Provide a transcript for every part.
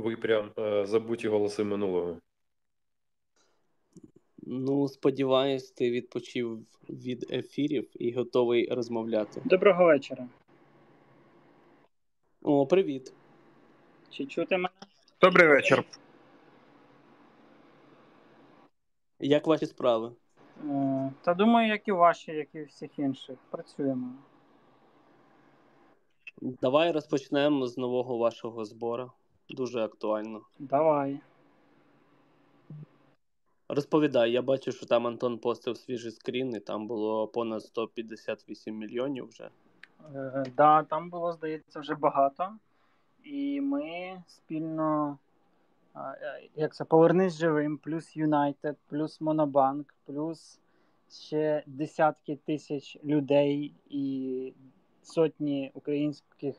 Ви прям е, забуті голоси минулого. Ну, сподіваюсь, ти відпочив від ефірів і готовий розмовляти. Доброго вечора. О, привіт. Чи чути мене? Добрий вечір. Як ваші справи? Е, Та думаю, як і ваші, як і всіх інших. Працюємо. Давай розпочнемо з нового вашого збору. Дуже актуально. Давай. Розповідай, я бачу, що там Антон постив свіжий скрін, і там було понад 158 мільйонів вже. Е, Да, там було, здається, вже багато. І ми спільно, е, як це, повернись живим, плюс Юнайтед, плюс Монобанк, плюс ще десятки тисяч людей і сотні українських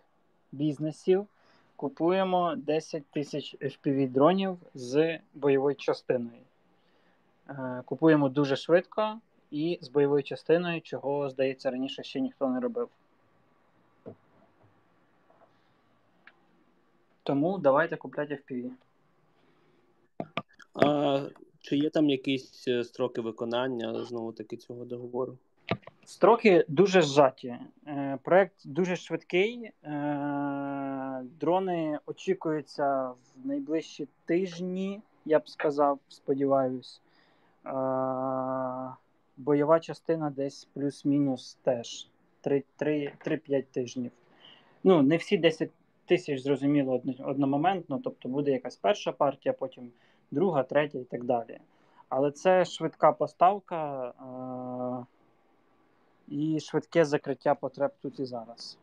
бізнесів. Купуємо 10 тисяч FPV-дронів з бойовою частиною. Е, Купуємо дуже швидко і з бойовою частиною, чого, здається, раніше ще ніхто не робив. Тому давайте купляти FPV. А чи є там якісь е, строки виконання знову таки цього договору? Строки дуже зжаті. Е, Проект дуже швидкий. Дрони очікуються в найближчі тижні, я б сказав, сподіваюсь. Е, Бойова частина десь плюс-мінус теж 3-5 тижнів. Ну, не всі 10 тисяч зрозуміло одно- одномоментно, тобто буде якась перша партія, потім друга, третя і так далі. Але це швидка поставка. Е, і швидке закриття потреб тут і зараз.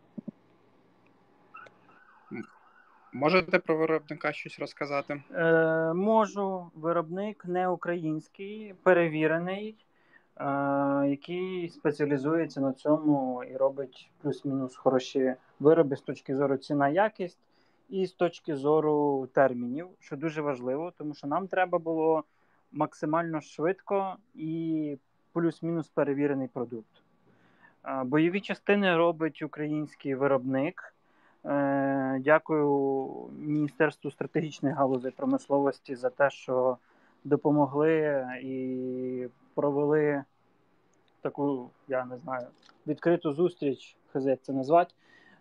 Можете про виробника щось розказати? Е, можу, виробник не український, перевірений, е, який спеціалізується на цьому і робить плюс-мінус хороші вироби з точки зору ціна якість і з точки зору термінів, що дуже важливо, тому що нам треба було максимально швидко і плюс-мінус перевірений продукт. Е, Бойові частини робить український виробник. Е, Дякую Міністерству стратегічної галузі промисловості за те, що допомогли і провели таку, я не знаю, відкриту зустріч, як це назвати,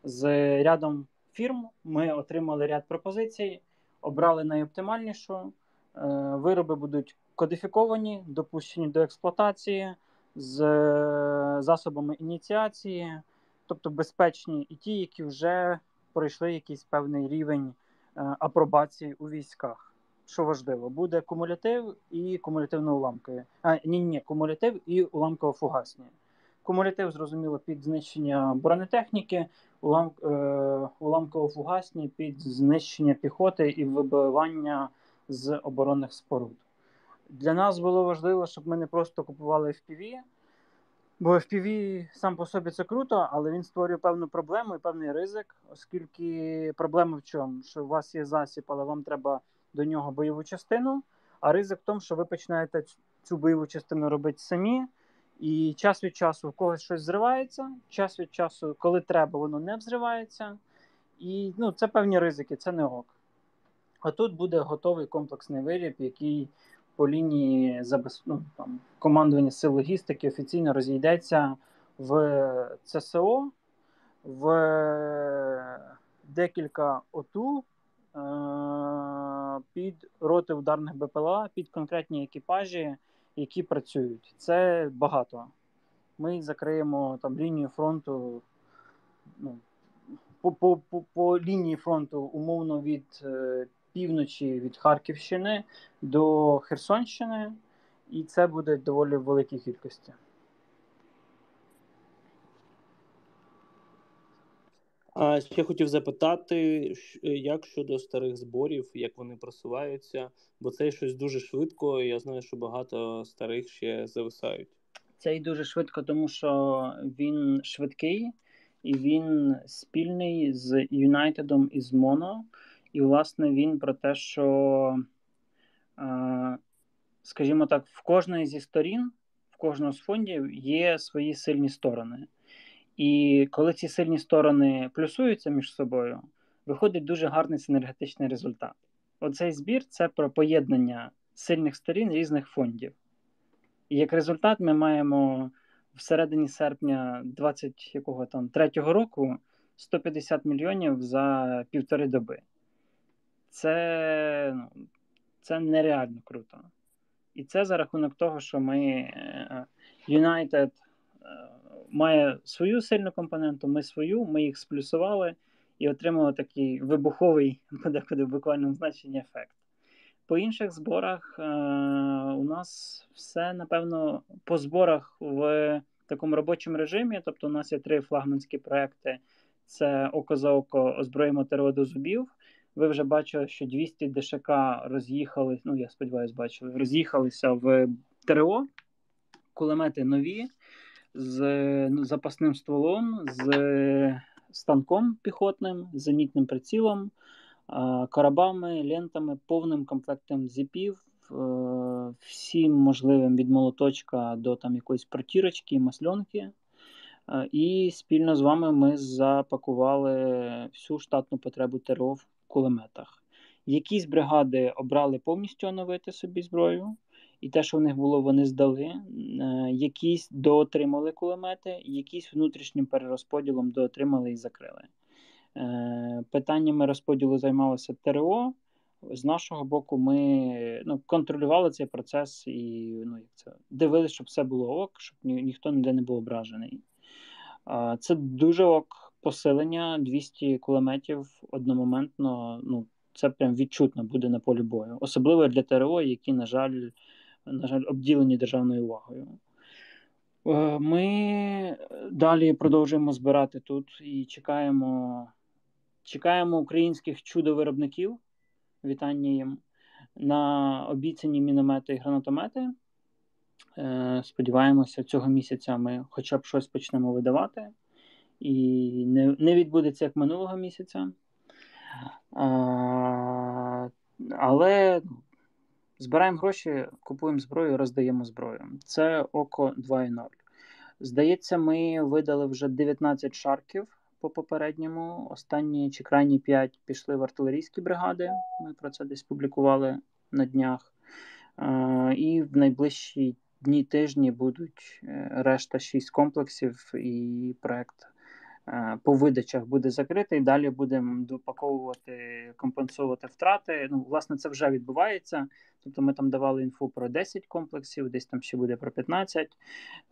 з рядом фірм. Ми отримали ряд пропозицій, обрали найоптимальнішу. Е, Вироби будуть кодифіковані, допущені до експлуатації з е, засобами ініціації, тобто безпечні і ті, які вже пройшли якийсь певний рівень е, апробації у військах. Що важливо, буде кумулятив і кумулятивно-уламкові. А, ні, ні, кумулятив і уламково-фугасні. Кумулятив, зрозуміло, під знищення бронетехніки, улам, е, уламково-фугасні під знищення піхоти і вибивання з оборонних споруд. Для нас було важливо, щоб ми не просто купували FPV, бо FPV сам по собі це круто, але він створює певну проблему і певний ризик, оскільки проблема в чому? Що у вас є засіб, але вам треба до нього бойову частину. А ризик в тому, що ви починаєте цю бойову частину робити самі, і час від часу в когось щось зривається, час від часу, коли треба, воно не взривається. І ну, це певні ризики, це не ок. А тут буде готовий комплексний виріб, який по лінії забез... ну, там, командування сил логістики офіційно розійдеться в ЦСО, в декілька ОТУ е- під роти ударних БПЛА, під конкретні екіпажі, які працюють. Це багато. Ми закриємо там лінію фронту. Ну, по, по, по, по лінії фронту умовно від е, півночі від Харківщини до Херсонщини, і це буде доволі в великій кількості. А ще хотів запитати, як щодо старих зборів, як вони просуваються, бо це щось дуже швидко. і Я знаю, що багато старих ще зависають. Це і дуже швидко, тому що він швидкий і він спільний з Юнайтедом і з Моно. І, власне, він про те, що, е, скажімо так, в кожної зі сторін, в кожного з фондів є свої сильні сторони. І коли ці сильні сторони плюсуються між собою, виходить дуже гарний синергетичний результат. оцей збір це про поєднання сильних сторін різних фондів. І як результат, ми маємо всередині серпня 20 якого там третього року 150 мільйонів за півтори доби. Це, ну, це нереально круто. І це за рахунок того, що ми е, United е, має свою сильну компоненту, ми свою, ми їх сплюсували і отримали такий вибуховий, подекуди в буквальному значенні ефект. По інших зборах е, у нас все, напевно, по зборах в такому робочому режимі. Тобто, у нас є три флагманські проекти: це око за око озброїмо до зубів. Ви вже бачили, що 200 ДШК роз'їхали. Ну, я сподіваюся, бачили, роз'їхалися в ТРО, кулемети нові з ну, запасним стволом, з станком піхотним, зенітним прицілом, коробами, лентами, повним комплектом зіпів, е, всім можливим від молоточка до там якоїсь протірочки, масльонки. Е, і спільно з вами ми запакували всю штатну потребу ТРО в кулеметах. Якісь бригади обрали повністю оновити собі зброю, і те, що в них було, вони здали. Е, якісь доотримали кулемети, якісь внутрішнім перерозподілом доотримали і закрили. Е, питаннями розподілу займалося ТРО. З нашого боку, ми ну, контролювали цей процес і ну, як це, дивилися, щоб все було ок, щоб ні, ніхто ніде не був ображений. Це дуже ок посилення 200 кулеметів одномоментно. Ну, Це прям відчутно буде на полі бою, особливо для ТРО, які, на жаль, на жаль, обділені державною увагою. Е, ми далі продовжуємо збирати тут і чекаємо чекаємо українських чудо-виробників. Вітання їм на обіцяні міномети і гранатомети. Е, сподіваємося, цього місяця ми хоча б щось почнемо видавати, і не не відбудеться як минулого місяця. А, Але збираємо гроші, купуємо зброю, роздаємо зброю. Це око 2.0. Здається, ми видали вже 19 шарків по попередньому. Останні чи крайні 5 пішли в артилерійські бригади. Ми про це десь публікували на днях. І в найближчі дні тижні будуть е, решта 6 комплексів, і проект по видачах буде закритий. Далі будемо допаковувати, компенсувати втрати. Ну, власне, це вже відбувається. Тобто ми там давали інфу про 10 комплексів, десь там ще буде про 15.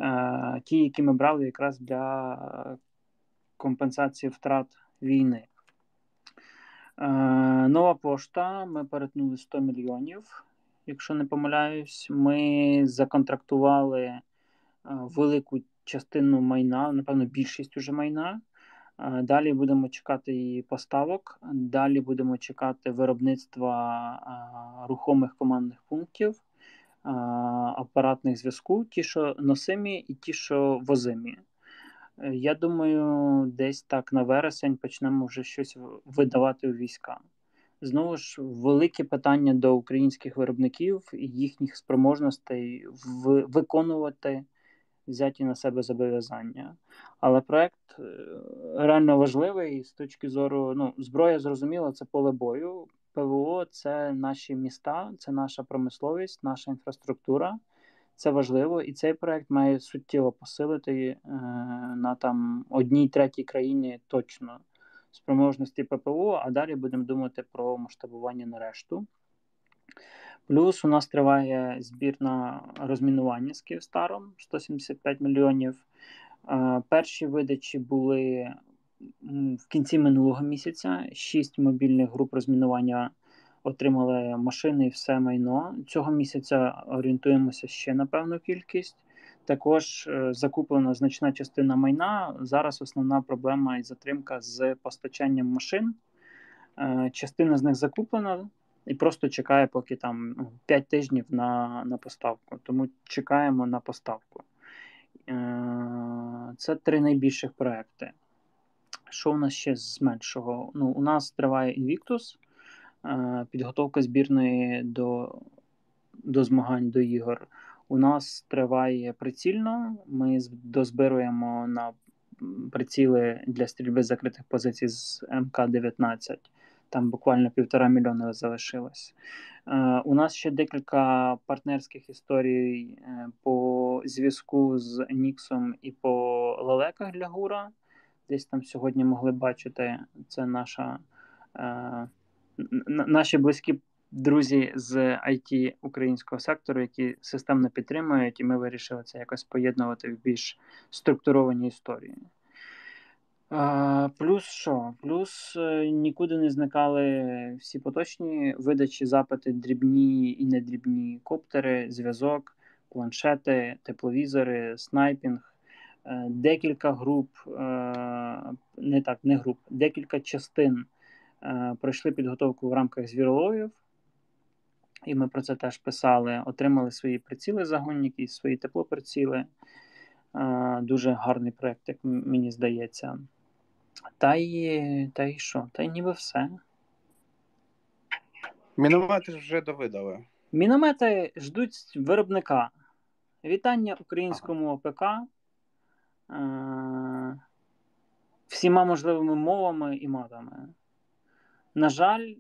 Е, ті, які ми брали якраз для компенсації втрат війни. Нова пошта. Ми перетнули 100 мільйонів якщо не помиляюсь, ми законтрактували е, велику частину майна, напевно, більшість уже майна. Е, далі будемо чекати і поставок. Далі будемо чекати виробництва е, рухомих командних пунктів, апаратних зв'язку, ті, що носимі, і ті, що возимі. Я думаю, десь так на вересень почнемо вже щось видавати у війська. Знову ж велике питання до українських виробників і їхніх спроможностей виконувати взяті на себе зобов'язання. Але проект е, реально важливий з точки зору ну, зброя, зрозуміло, це поле бою. ПВО це наші міста, це наша промисловість, наша інфраструктура. Це важливо, і цей проект має суттєво посилити е, на там одній третій країні точно спроможності ППО, а далі будемо думати про масштабування на решту. Плюс у нас триває збір на розмінування з Київстаром 175 мільйонів. Е, перші видачі були в кінці минулого місяця. Шість мобільних груп розмінування отримали машини і все майно. Цього місяця орієнтуємося ще на певну кількість. Також е, закуплена значна частина майна. Зараз основна проблема і затримка з постачанням машин. Е, частина з них закуплена і просто чекає, поки там 5 ну, тижнів на на поставку. Тому чекаємо на поставку. Е, це три найбільших проекти. Що у нас ще з меншого? Ну, У нас триває Invictus, підготовка збірної до, до змагань до ігор. У нас триває прицільно. Ми дозбируємо на приціли для стрільби закритих позицій з МК-19 Там буквально півтора мільйона залишилось. Е, У нас ще декілька партнерських історій е, по зв'язку з Ніксом і по лелеках для Гура. Десь там сьогодні могли бачити. Це наша, е, наші близькі друзі з IT українського сектору, які системно підтримують, і ми вирішили це якось поєднувати в більш структуровані історії. Плюс що? Плюс е, нікуди не зникали всі поточні видачі, запити, дрібні і недрібні коптери, зв'язок, планшети, тепловізори, снайпінг. Е, Декілька груп, е, не так, не груп, декілька частин пройшли підготовку в рамках звіроловів, і ми про це теж писали. Отримали свої приціли загонники, свої теплоприціли. Дуже гарний проєкт, як мені здається. Та й, та й що? Та й ніби все. Міномети ж вже довидали. Міномети ждуть виробника. Вітання українському ОПК. Е, всіма можливими мовами і матами. На жаль,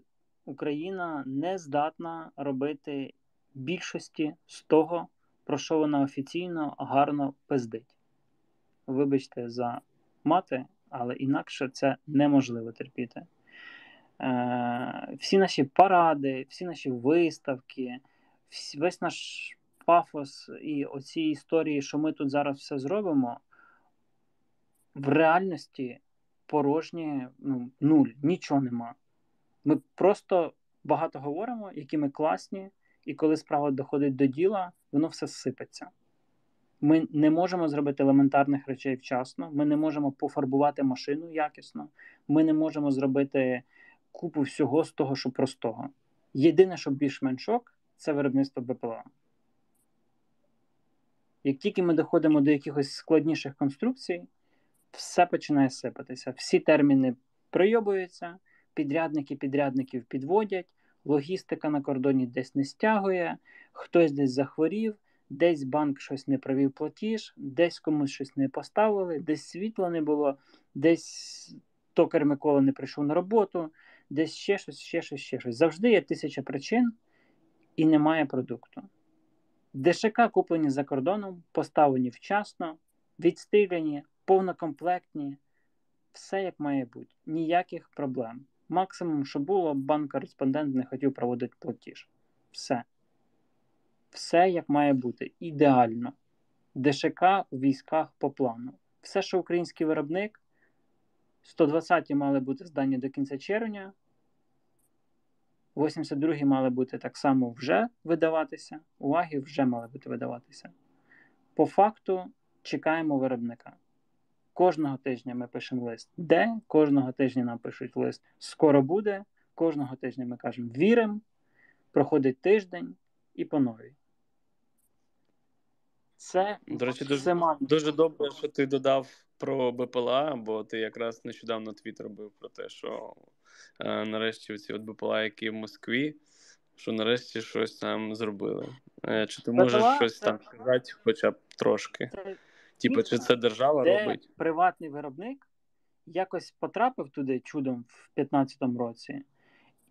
Україна не здатна робити більшості з того, про що вона офіційно гарно пиздить. Вибачте за мати, але інакше це неможливо терпіти. Е, всі наші паради, всі наші виставки, весь наш пафос і оці історії, що ми тут зараз все зробимо, в реальності порожні ну, нуль, нічого нема. Ми просто багато говоримо, які ми класні, і коли справа доходить до діла, воно все сипеться. Ми не можемо зробити елементарних речей вчасно, ми не можемо пофарбувати машину якісно, ми не можемо зробити купу всього з того, що простого. Єдине, що більш-менш ок, це виробництво БПЛА. Як тільки ми доходимо до якихось складніших конструкцій, все починає сипатися. Всі терміни прийобуються, підрядники підрядників підводять, логістика на кордоні десь не стягує, хтось десь захворів, десь банк щось не провів платіж, десь комусь щось не поставили, десь світла не було, десь токар Микола не прийшов на роботу, десь ще щось, ще щось, ще щось. Завжди є тисяча причин і немає продукту. ДШК куплені за кордоном, поставлені вчасно, відстріляні, повнокомплектні, все як має бути, ніяких проблем. Максимум, що було, банк-кореспондент не хотів проводити платіж. Все. Все як має бути. Ідеально. ДШК у військах по плану. Все, що український виробник, 120-ті мали бути здані до кінця червня. 82 мали бути так само вже видаватися. Уваги вже мали бути видаватися. По факту чекаємо виробника. Кожного тижня ми пишемо лист, де, кожного тижня нам пишуть лист скоро буде, кожного тижня ми кажемо віримо, проходить тиждень і по новій. Це До речі, дуже, дуже добре, що ти додав про БПЛА, бо ти якраз нещодавно твіт робив про те, що е, нарешті ці от БПЛА, які в Москві, що нарешті щось там зробили. Е, чи ти можеш щось це- там сказати, хоча б трошки? Це Типу, чи це держава де робить? приватний виробник якось потрапив туди чудом в 2015 році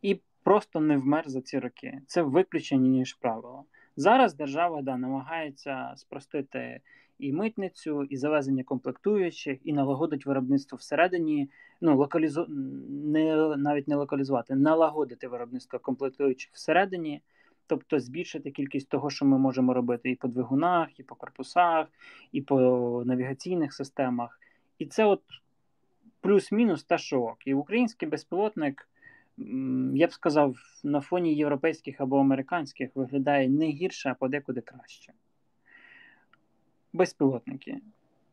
і просто не вмер за ці роки. Це виключення, ніж правило. Зараз держава да, намагається спростити і митницю, і завезення комплектуючих, і налагодить виробництво всередині. Ну, локалізу... не, навіть не локалізувати, налагодити виробництво комплектуючих всередині, тобто збільшити кількість того, що ми можемо робити і по двигунах, і по корпусах, і по навігаційних системах. І це от плюс-мінус те, що ок. І український безпілотник, я б сказав, на фоні європейських або американських виглядає не гірше, а подекуди краще. Безпілотники.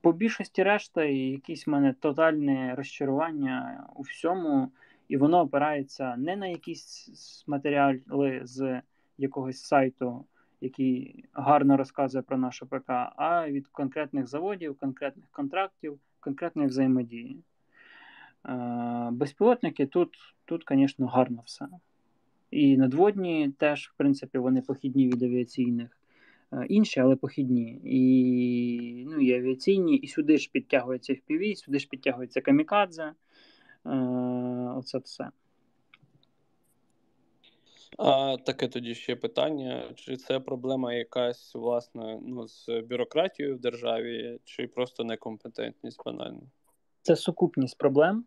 По більшості решта якісь в мене тотальне розчарування у всьому, і воно опирається не на якісь матеріали з якогось сайту, який гарно розказує про нашу ПК, а від конкретних заводів, конкретних контрактів, конкретної взаємодії. Е, Безпілотники тут, тут, звісно, гарно все. І надводні теж, в принципі, вони похідні від авіаційних. Е, Інші, але похідні. І, ну, і авіаційні, і сюди ж підтягується FPV, сюди ж підтягується камікадзе. Е, Оце все. А таке тоді ще питання: чи це проблема якась власне ну, з бюрократією в державі, чи просто некомпетентність банально? Це сукупність проблем.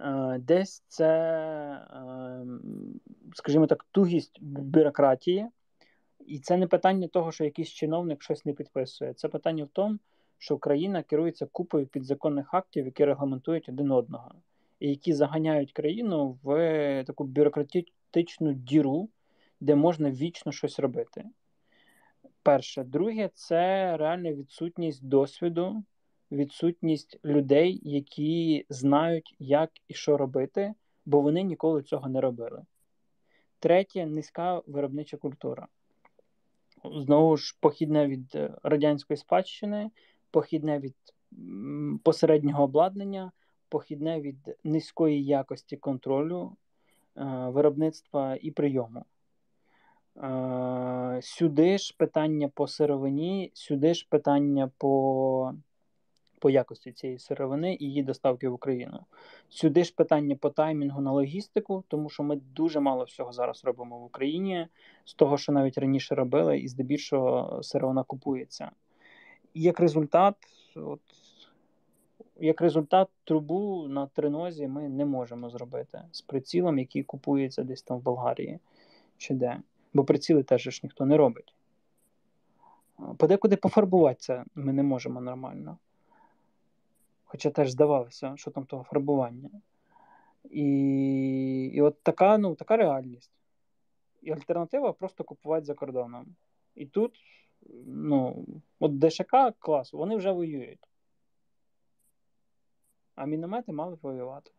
Е, Десь це, е, скажімо так, тугість бюрократії, і це не питання того, що якийсь чиновник щось не підписує. Це питання в тому, що Україна керується купою підзаконних актів, які регламентують один одного, і які заганяють країну в таку бюрократичну діру, де можна вічно щось робити. Перше, друге, це реальна відсутність досвіду, відсутність людей, які знають, як і що робити, бо вони ніколи цього не робили. Третє низька виробнича культура. Знову ж, похідне від е, радянської спадщини, похідне від посереднього обладнання, похідне від низької якості контролю е, виробництва і прийому. Е, Сюди ж питання по сировині, сюди ж питання по, по якості цієї сировини і її доставки в Україну. Сюди ж питання по таймінгу на логістику, тому що ми дуже мало всього зараз робимо в Україні, з того, що навіть раніше робили, і здебільшого сировина купується. І як результат, от, як результат, трубу на тринозі ми не можемо зробити з прицілом, який купується десь там в Болгарії чи де. Бо приціли теж ж ніхто не робить. Подекуди пофарбуватися ми не можемо нормально. Хоча теж здавалося, що там того фарбування. І і от така ну, така реальність. І альтернатива просто купувати за кордоном. І тут, ну, от ДШК класу, вони вже воюють. А міномети мали воювати.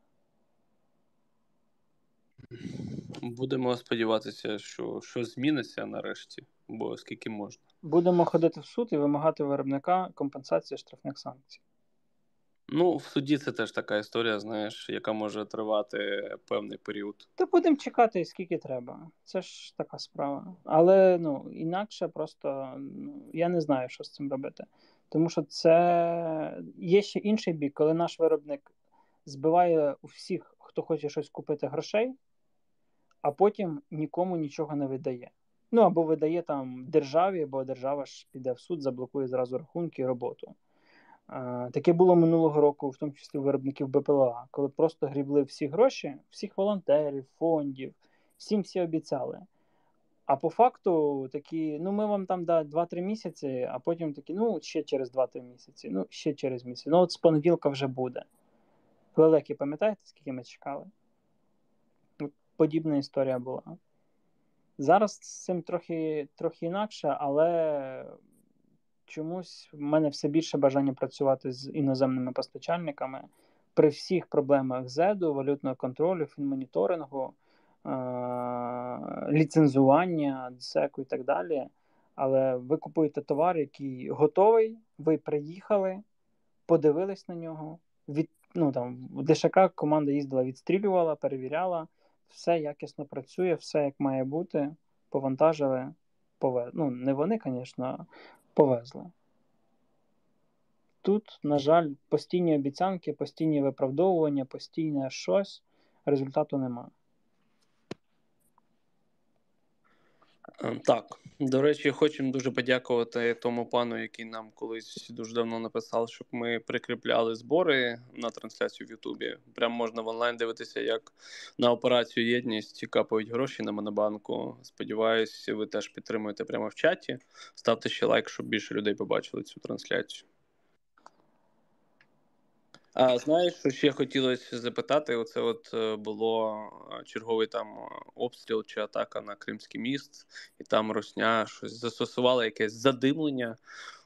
Будемо сподіватися, що щось зміниться нарешті, бо скільки можна. Будемо ходити в суд і вимагати виробника компенсації штрафних санкцій. Ну, в суді це теж така історія, знаєш, яка може тривати певний період. Та будемо чекати, скільки треба. Це ж така справа. Але ну, інакше просто ну, я не знаю, що з цим робити. Тому що це є ще інший бік, коли наш виробник збиває у всіх, хто хоче щось купити грошей, а потім нікому нічого не видає. Ну або видає там державі, бо держава ж піде в суд, заблокує зразу рахунки і роботу. Таке було минулого року, в тому числі у виробників БПЛА, коли просто грібли всі гроші, всіх волонтерів, фондів, всім всі обіцяли. А по факту такі, ну ми вам там да, 2-3 місяці, а потім такі, ну, ще через 2-3 місяці, ну, ще через місяць. Ну, от з понеділка вже буде. Лелеки, пам'ятаєте, скільки ми чекали? Подібна історія була. Зараз з цим трохи, трохи інакше, але чомусь в мене все більше бажання працювати з іноземними постачальниками при всіх проблемах ЗЕДу, валютного контролю, фінмоніторингу, е- ліцензування, ДСЕКу і так далі. Але ви купуєте товар, який готовий, ви приїхали, подивились на нього. Від, ну, там, В ДШК команда їздила, відстрілювала, перевіряла, все якісно працює, все як має бути, повантажили, повезли. Ну, не вони, звісно, повезли. Тут, на жаль, постійні обіцянки, постійні виправдовування, постійне щось, результату немає. Так, до речі, хочемо дуже подякувати тому пану, який нам колись дуже давно написав, щоб ми прикріпляли збори на трансляцію в Ютубі. Прям можна в онлайн дивитися, як на операцію єдність капають гроші на Монобанку. Сподіваюсь, ви теж підтримуєте прямо в чаті. Ставте ще лайк, щоб більше людей побачили цю трансляцію. А знаєш, що ще хотілося запитати? Оце от е, було е, черговий там е, обстріл чи атака на Кримський міст, і там Росня щось застосувала якесь задимлення.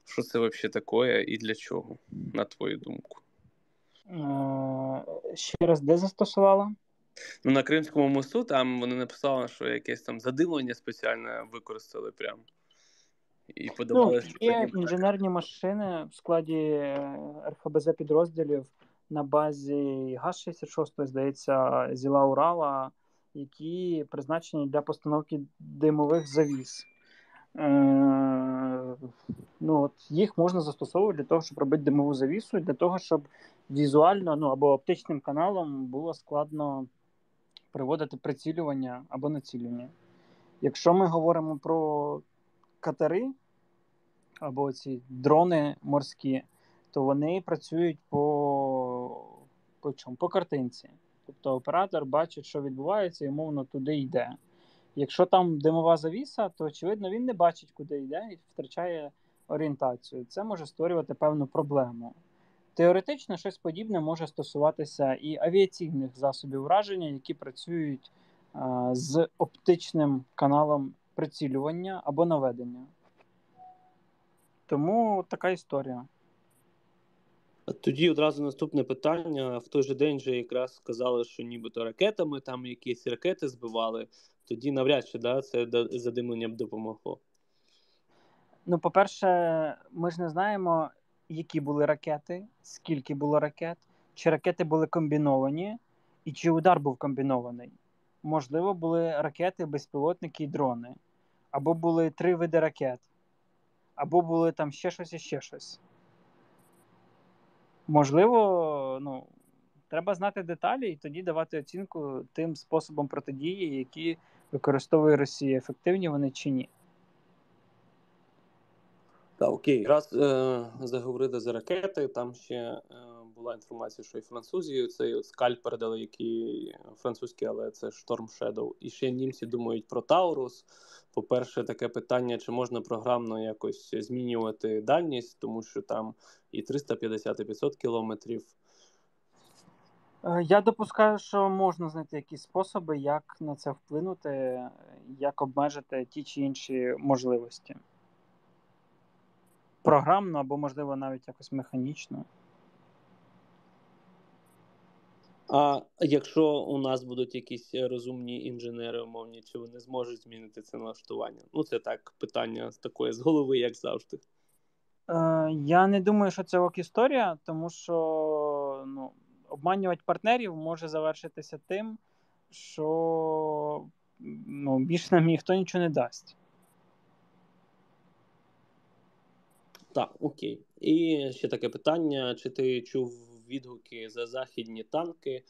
Що це взагалі таке і для чого, на твою думку? Ще раз де застосувала? Ну, на Кримському мосту там вони написали, що якесь там задимлення спеціальне використали прям. І подавали, ну, є інженерні машини в складі РФБЗ підрозділів на базі ГАЗ-66, здається, Зіла Урала, які призначені для постановки димових завіс. Е, ну, от Їх можна застосовувати для того, щоб робити димову завісу, для того, щоб візуально ну, або оптичним каналом було складно приводити прицілювання або націлювання. Якщо ми говоримо про катери або ці дрони морські, то вони працюють по, по, чому? по картинці. Тобто оператор бачить, що відбувається, і умовно туди йде. Якщо там димова завіса, то очевидно він не бачить, куди йде, і втрачає орієнтацію. Це може створювати певну проблему. Теоретично щось подібне може стосуватися і авіаційних засобів враження, які працюють а, з оптичним каналом прицілювання або наведення. Тому така історія. Тоді одразу наступне питання. В той же день же якраз сказали, що нібито ракетами там якісь ракети збивали. Тоді навряд чи да, це задимлення б допомогло. Ну, по-перше, ми ж не знаємо, які були ракети, скільки було ракет, чи ракети були комбіновані, і чи удар був комбінований. Можливо, були ракети, безпілотники і дрони, або були три види ракет, або були там ще щось і ще щось. Можливо, ну, треба знати деталі і тоді давати оцінку тим способом протидії, які використовує Росія, ефективні вони чи ні. Так, окей. Раз е, заговорили за ракети, там ще е, була інформація, що і французі цей от скаль передали, який французький, але це Storm Shadow. І ще німці думають про Таурус. По-перше, таке питання: чи можна програмно якось змінювати дальність, тому що там і 350 і 500 кілометрів. Е, я допускаю, що можна знайти якісь способи, як на це вплинути, як обмежити ті чи інші можливості. Програмно або, можливо, навіть якось механічно. А якщо у нас будуть якісь розумні інженери, умовні, чи вони зможуть змінити це налаштування? Ну, це так, питання з такої з голови, як завжди. Е, Я не думаю, що це ок історія, тому що ну, обманювати партнерів може завершитися тим, що ну, більше нам ніхто нічого не дасть. Так, окей. І ще таке питання: чи ти чув відгуки за західні танки,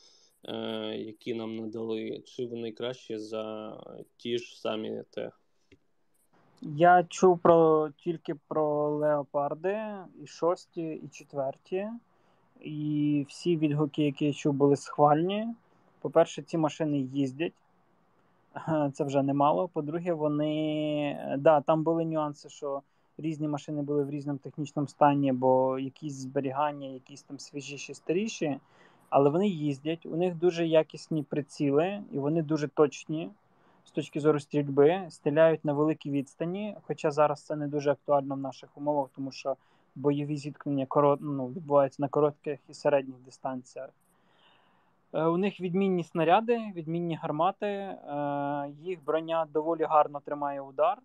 е, які нам надали, чи вони краще за ті ж самі те? Я чув про тільки про леопарди, і шості, і четверті. І всі відгуки, які я чув, були схвальні. По-перше, ці машини їздять, це вже немало. По-друге, вони. Да, там були нюанси, що різні машини були в різному технічному стані, бо якісь зберігання, якісь там свіжіші, старіші, але вони їздять, у них дуже якісні приціли, і вони дуже точні з точки зору стрільби, стріляють на великій відстані. Хоча зараз це не дуже актуально в наших умовах, тому що бойові зіткнення корот, ну, відбуваються на коротких і середніх дистанціях. Е, у них відмінні снаряди, відмінні гармати, е, їх броня доволі гарно тримає удар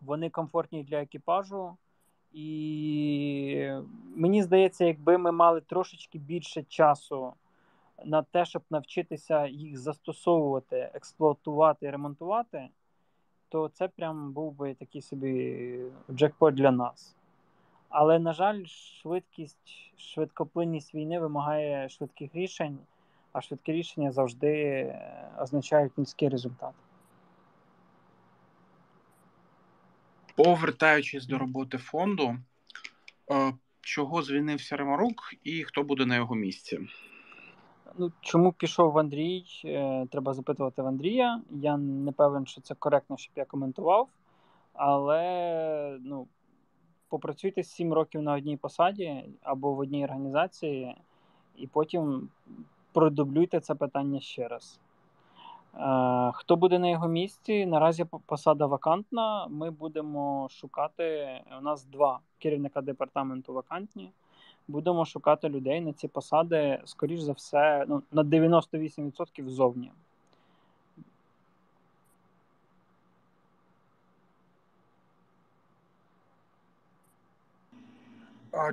вони комфортні для екіпажу. І мені здається, якби ми мали трошечки більше часу на те, щоб навчитися їх застосовувати, експлуатувати і ремонтувати, то це прям був би такий собі джекпот для нас. Але, на жаль, швидкість, швидкоплинність війни вимагає швидких рішень, а швидкі рішення завжди означають низький результат. Повертаючись до роботи фонду, е, чого звільнився Ремарук і хто буде на його місці? Ну, Чому пішов Андрій? Е, треба запитувати в Андрія. Я не певен, що це коректно, щоб я коментував. Але ну, попрацюйте 7 років на одній посаді або в одній організації, і потім продублюйте це питання ще раз. Хто буде на його місці? Наразі посада вакантна. Ми будемо шукати. У нас два керівника департаменту вакантні. Будемо шукати людей на ці посади, скоріш за все, ну, на 98% ззовні.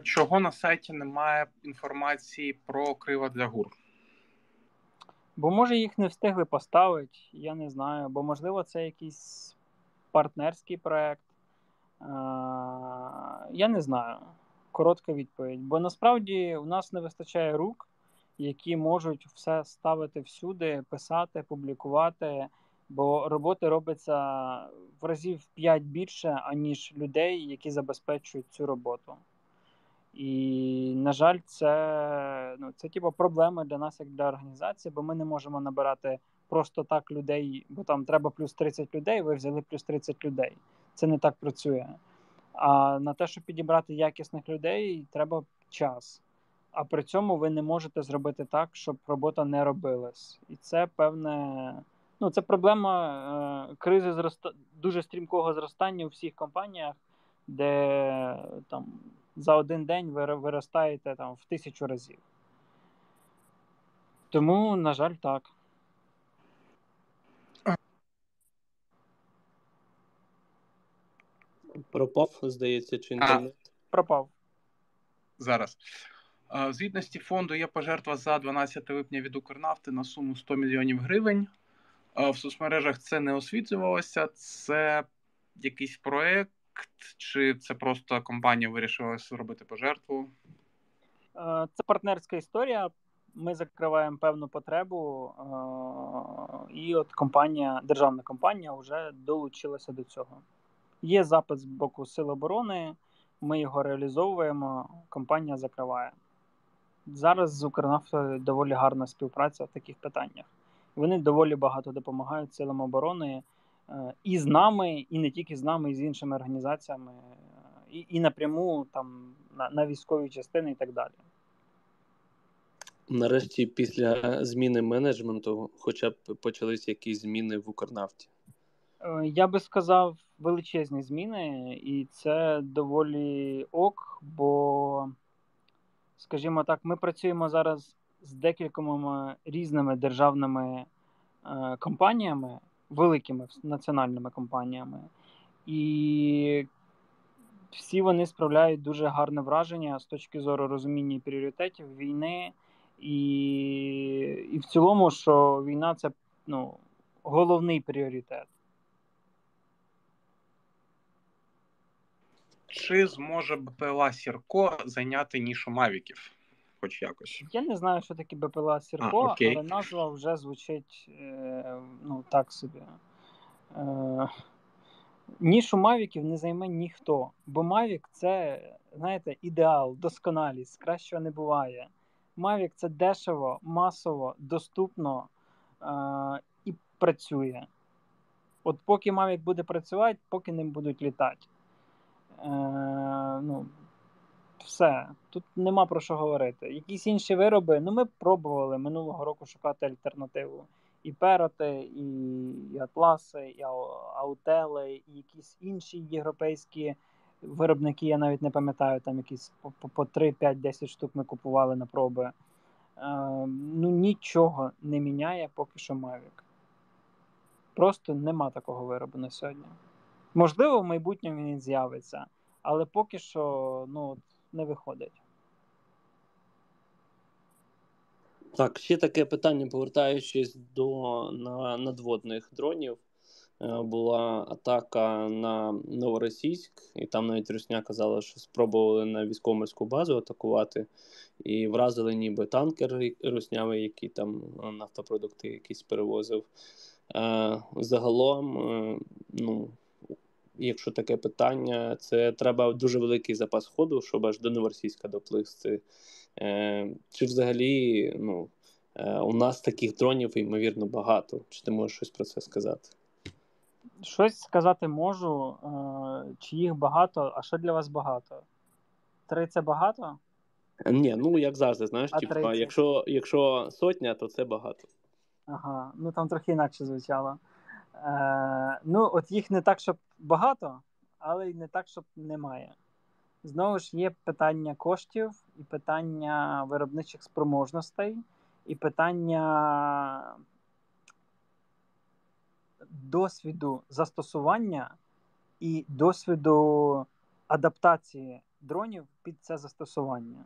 Чого на сайті немає інформації про крива для гур? Бо може їх не встигли поставити, я не знаю. Бо, можливо, це якийсь партнерський проект. Я не знаю. Коротка відповідь. Бо насправді у нас не вистачає рук, які можуть все ставити всюди, писати, публікувати Бо роботи робиться в разів 5 більше, аніж людей, які забезпечують цю роботу. І, на жаль, це, ну, це типу, проблема для нас, як для організації, бо ми не можемо набирати просто так людей, бо там треба плюс 30 людей, ви взяли плюс 30 людей. Це не так працює. А на те, щоб підібрати якісних людей, треба час. А при цьому ви не можете зробити так, щоб робота не робилась. І це певне. Ну, це проблема е, кризи зроста... дуже стрімкого зростання у всіх компаніях, де там за один день ви виростаєте там в тисячу разів. Тому, на жаль, так. Пропав, здається, чи інтернет. Пропав. Зараз. Звітності фонду є пожертва за 12 липня від Укрнафти на суму 100 мільйонів гривень. В соцмережах це не освітлювалося. Це якийсь проект, чи це просто компанія вирішила зробити пожертву? Е, Це партнерська історія. Ми закриваємо певну потребу, е, і от компанія, державна компанія вже долучилася до цього. Є запит з боку Сил оборони, ми його реалізовуємо, компанія закриває. Зараз з Укрнафтою доволі гарна співпраця в таких питаннях. Вони доволі багато допомагають силам оборони і з нами, і не тільки з нами, і з іншими організаціями, і, і напряму там на, на військові частини і так далі. Нарешті, після зміни менеджменту, хоча б почалися якісь зміни в Укрнафті. Е, Я би сказав величезні зміни, і це доволі ок, бо, скажімо так, ми працюємо зараз з декількома різними державними е, компаніями, великими національними компаніями, і всі вони справляють дуже гарне враження з точки зору розуміння пріоритетів війни, і, і в цілому, що війна це ну, головний пріоритет. Чи зможе БПЛА Сірко зайняти нішу Мавіків? Хоч якось. Я не знаю, що таке БПЛА Сірко, А, але назва вже звучить е, ну, так собі. Е, нішу Мавіків не займе ніхто. Бо Мавік це, знаєте, ідеал, досконалість, кращого не буває. Мавік це дешево, масово, доступно е, і працює. От поки Мавік буде працювати, поки ним будуть літати. Е, ну, все, тут нема про що говорити. Якісь інші вироби, ну ми пробували минулого року шукати альтернативу. І пероти, і, атласи, і аутели, і якісь інші європейські виробники, я навіть не пам'ятаю, там якісь по, по, по 3, 5, 10 штук ми купували на проби. Е, ну нічого не міняє поки що Mavic. Просто нема такого виробу на сьогодні. Можливо, в майбутньому він з'явиться, але поки що ну, не виходить. Так, ще таке питання, повертаючись до на, надводних дронів. Е, Була атака на Новоросійськ, і там навіть Русня казала, що спробували на військово-морську базу атакувати, і вразили ніби танкер руснявий, який там е, нафтопродукти якісь перевозив. Е, Загалом, ну, якщо таке питання, це треба дуже великий запас ходу, щоб аж до Новоросійська доплисти. Е, Чи взагалі ну, е, у нас таких дронів, ймовірно, багато? Чи ти можеш щось про це сказати? Щось сказати можу, е, чи їх багато, а що для вас багато? Три це багато? Е, Ні, ну як завжди, знаєш, А типа, 30? якщо, якщо сотня, то це багато. Ага, ну там трохи інакше звучало. Е, ну, от їх не так, щоб багато, але й не так, щоб немає. Знову ж є питання коштів, і питання виробничих спроможностей, і питання досвіду застосування і досвіду адаптації дронів під це застосування.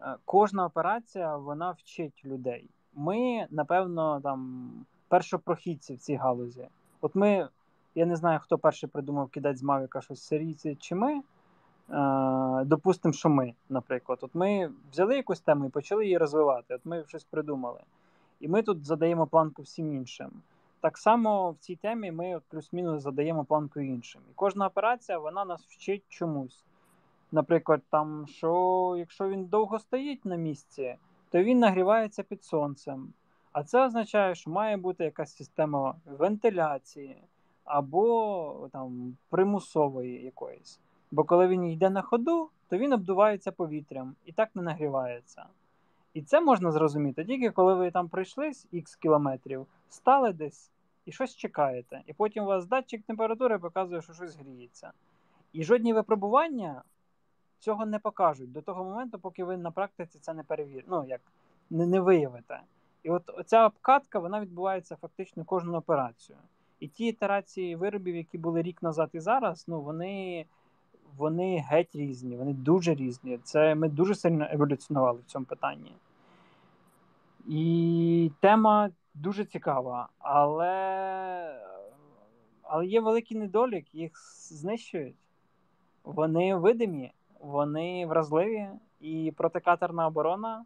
Е, Кожна операція вона вчить людей. Ми, напевно, там першопрохідці в цій галузі. От ми, я не знаю, хто перший придумав кидати з Мавіка щось сирійці чи ми. Е, допустимо, що ми, наприклад. От ми взяли якусь тему і почали її розвивати. От ми щось придумали. І ми тут задаємо планку всім іншим. Так само в цій темі ми плюс-мінус задаємо планку іншим. І кожна операція вона нас вчить чомусь. Наприклад, там, що якщо він довго стоїть на місці, то він нагрівається під сонцем. А це означає, що має бути якась система вентиляції або там примусової якоїсь. Бо коли він йде на ходу, то він обдувається повітрям і так не нагрівається. І це можна зрозуміти тільки коли ви там пройшли з х кілометрів, стали десь і щось чекаєте. І потім у вас датчик температури показує, що щось гріється. І жодні випробування цього не покажуть до того моменту, поки ви на практиці це не перевірите. Ну, як не, не виявите. І от ця обкатка вона відбувається фактично кожну операцію. І ті ітерації виробів, які були рік назад і зараз, ну вони вони геть різні, вони дуже різні. Це Ми дуже сильно еволюціонували в цьому питанні. І тема дуже цікава, але але є великий недолік, їх знищують. Вони видимі, вони вразливі, і протикатерна оборона,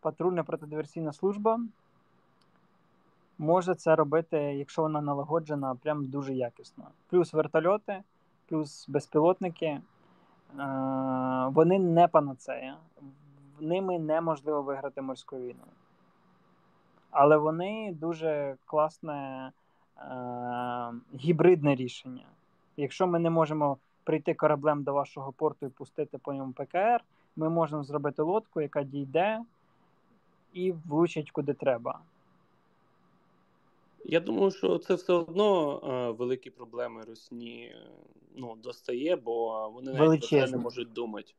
патрульна протидиверсійна служба може це робити, якщо вона налагоджена, прям дуже якісно. Плюс вертольоти, плюс безпілотники. Е, вони не панацея, ними неможливо виграти морську війну. Але вони дуже класне е, гібридне рішення. Якщо ми не можемо прийти кораблем до вашого порту і пустити по ньому ПКР, ми можемо зробити лодку, яка дійде і влучить куди треба. Я думаю, що це все одно е, великі проблеми Русні ну, достає, бо вони навіть не можуть думати.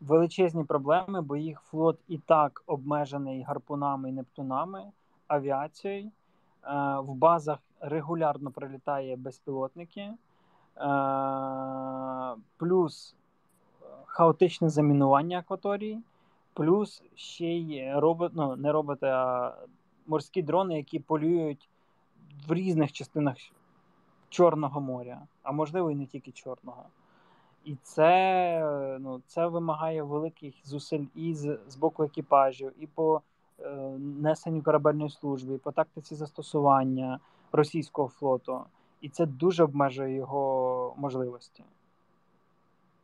Величезні проблеми, бо їх флот і так обмежений гарпунами і нептунами, авіацією. Е, в базах регулярно прилітає безпілотники, е, плюс хаотичне замінування акваторії, плюс ще й робот, ну, не роботи, а морські дрони, які полюють в різних частинах Чорного моря, а можливо і не тільки Чорного. І це ну, це вимагає великих зусиль і з, з боку екіпажів, і по е, несенню корабельної служби, і по тактиці застосування російського флоту. І це дуже обмежує його можливості.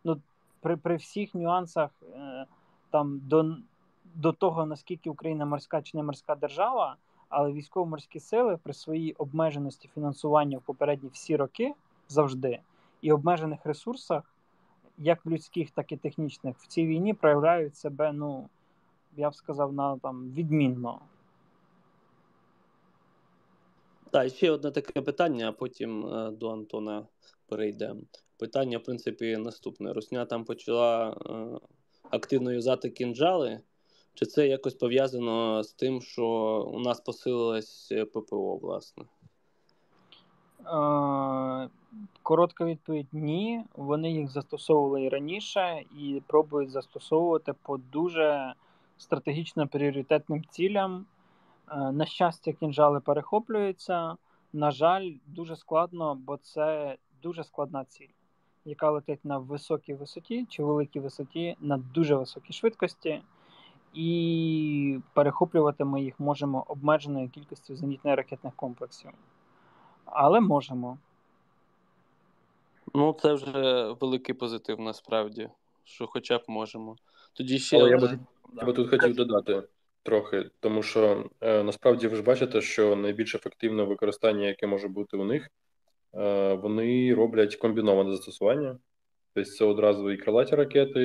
Ну, При при всіх нюансах е, там до до того, наскільки Україна морська чи не морська держава, але військово-морські сили при своїй обмеженості фінансування в попередні всі роки завжди і обмежених ресурсах, як людських, так і технічних, в цій війні проявляють себе, ну я б сказав, на там відмінно. Так, ще одне таке питання, а потім е, до Антона перейдемо. Питання, в принципі, наступне. Русня там почала е, активно юзати кінжали. Чи це якось пов'язано з тим, що у нас посилилось е, ППО, власне? Коротка відповідь ні. Вони їх застосовували і раніше, і пробують застосовувати по дуже стратегічно пріоритетним цілям. Е, на щастя, кінжали перехоплюються. На жаль, дуже складно, бо це дуже складна ціль, яка летить на високій висоті чи великій висоті на дуже високій швидкості і перехоплювати ми їх можемо обмеженою кількістю зенітно-ракетних комплексів. Але можемо. Ну, це вже великий позитив насправді, що хоча б можемо. Тоді ще. Але я би, я би тут хотів додати трохи, тому що е, насправді ви ж бачите, що найбільш ефективне використання, яке може бути у них, вони роблять комбіноване застосування. Тобто це одразу і крилаті ракети,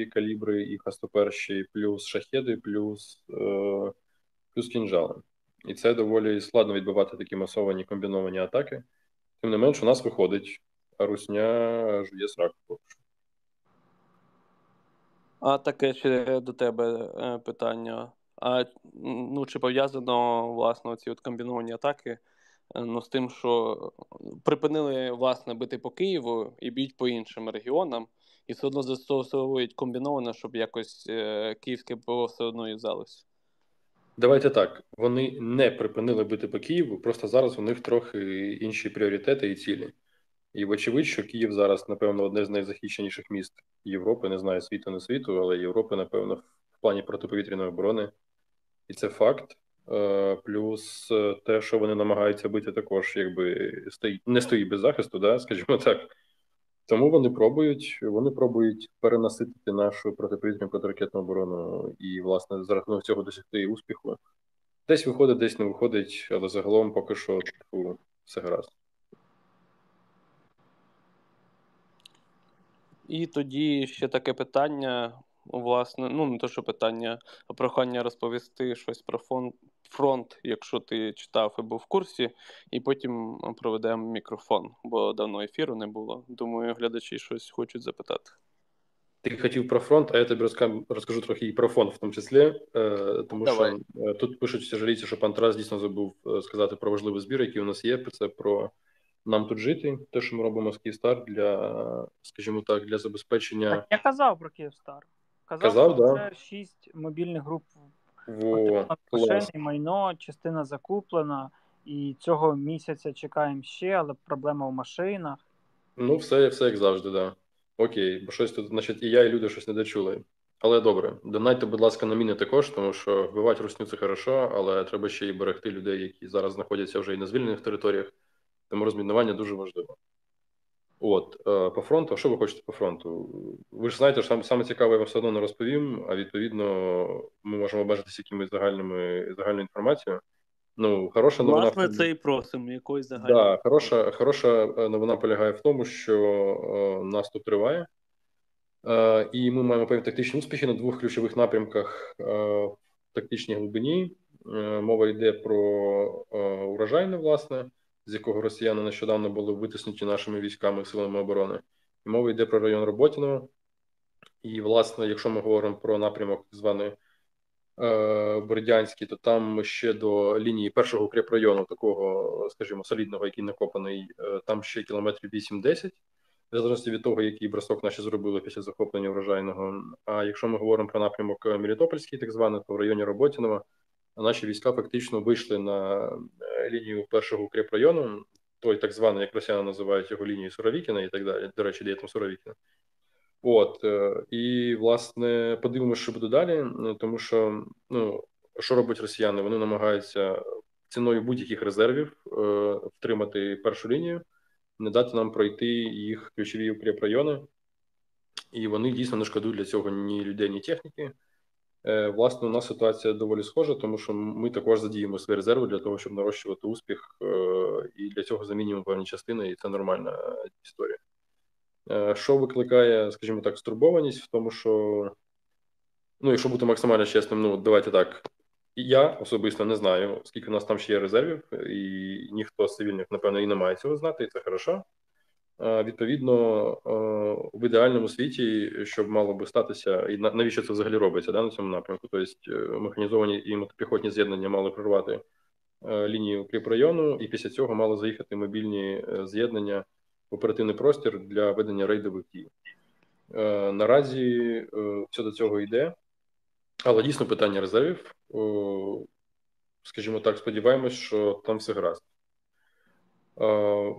і калібри, і Х-101, плюс шахеди, плюс е, плюс кінжали. І це доволі складно відбивати такі масовані комбіновані атаки. Тим не менш, у нас виходить, а русня жує сраку. А таке ще до тебе е, питання. А ну, чи пов'язано власне ці от комбіновані атаки ну, з тим, що припинили власне бити по Києву і б'ють по іншим регіонам, і все одно застосовують комбіновано, щоб якось е, київське ПВО все одно юзалось. Давайте так. Вони не припинили бити по Києву, просто зараз у них трохи інші пріоритети і цілі. І вочевидь, що Київ зараз, напевно, одне з найзахищеніших міст Європи, не знаю світу, не світу, але Європи, напевно, в плані протиповітряної оборони. І це факт. Е, плюс те, що вони намагаються бити, також якби стоїть не стоїть без захисту, да, скажімо так. Тому вони пробують, вони пробують перенаситити нашу протиповітряну протиракетну оборону і, власне, за рахунок цього досягти успіху. Десь виходить, десь не виходить, але загалом поки що типу, все гаразд. І тоді ще таке питання: власне, ну не то, що питання, а прохання розповісти щось про фонд, фронт, якщо ти читав і був в курсі, і потім проведемо мікрофон, бо давно ефіру не було. Думаю, глядачі щось хочуть запитати. Ти хотів про фронт, а я тобі розкажу трохи і про фонд, в тому числі, е, тому Давай. що е, тут пишуть всі жаліться, що пан Тарас дійсно забув е, сказати про важливий збір, який у нас є. Це про нам тут жити. Те, що ми робимо з Київстар для, скажімо так, для забезпечення. Так, Я казав про Київстар. Казав, Казав що да. це шість мобільних груп Во, машини, майно, частина закуплена, і цього місяця чекаємо ще, але проблема в машинах. Ну, все, все як завжди, так. Да. Окей, бо щось тут, значить, і я, і люди щось не дочули. Але добре, донайте, будь ласка, на міни також, тому що вбивати русню це хорошо, але треба ще й берегти людей, які зараз знаходяться вже і на звільнених територіях. Тому розмінування дуже важливо. От, е, по фронту, що ви хочете по фронту? Ви ж знаєте, що саме, саме цікаве я вам все одно не розповім, а відповідно, ми можемо обмежитися якимось загальними загальною інформацією. Ну, хороша новина. Власне, це і просимо якоїсь загальної. Да, хороша, хороша е, новина полягає в тому, що е, наступ триває, е, і ми маємо певні тактичні успіхи на двох ключових напрямках е, в тактичній глибині. Е, мова йде про урожайне, власне з якого росіяни нещодавно були витиснуті нашими військами силами оборони. І мова йде про район Роботіного. І, власне, якщо ми говоримо про напрямок званий е, Бордянський, то там ще до лінії першого укріпрайону, такого, скажімо, солідного, який накопаний, е, там ще кілометрів 8-10, в залежності від того, який бросок наші зробили після захоплення врожайного. А якщо ми говоримо про напрямок Мелітопольський, так званий, то в районі Роботіного наші війська фактично вийшли на е, лінію першого укріпрайону, той так званий, як росіяни називають його лінією Суровікіна і так далі. До речі, де там Суровікіна. От е, і власне подивимося, що буде далі, е, тому що ну що роблять росіяни? Вони намагаються ціною будь-яких резервів втримати першу лінію, не дати нам пройти їх ключові укріпрайони, і вони дійсно не шкодують для цього ні людей, ні техніки. Е, власне, у нас ситуація доволі схожа, тому що ми також задіємо свої резерви для того, щоб нарощувати успіх, е, і для цього замінюємо певні частини, і це нормальна історія. Е, що викликає, скажімо так, стурбованість в тому, що, ну, якщо бути максимально чесним, ну давайте так. Я особисто не знаю, скільки у нас там ще є резервів, і ніхто з цивільних, напевно, і не має цього знати, і це хорошо. Відповідно, в ідеальному світі, щоб мало би статися, і навіщо це взагалі робиться да, на цьому напрямку? Тобто механізовані і мотопіхотні з'єднання мали прорвати е, лінію укріпрайону, і після цього мали заїхати мобільні е, з'єднання в оперативний простір для ведення рейдових дій. Наразі все до цього йде, але дійсно питання резервів. Скажімо так, сподіваємось, що там все гаразд.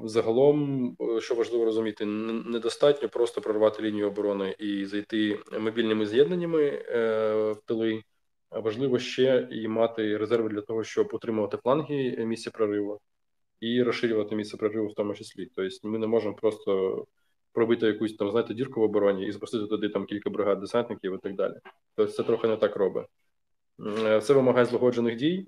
Загалом, е, що важливо розуміти, недостатньо просто прорвати лінію оборони і зайти мобільними з'єднаннями е, в тили. Важливо ще і мати резерви для того, щоб утримувати фланги місця прориву і розширювати місце прориву в тому числі. Тобто, ми не можемо просто пробити якусь там, знаєте, дірку в обороні і запустити туди там кілька бригад десантників і так далі. Тобто, це трохи не так робить. Е, це вимагає злагоджених дій.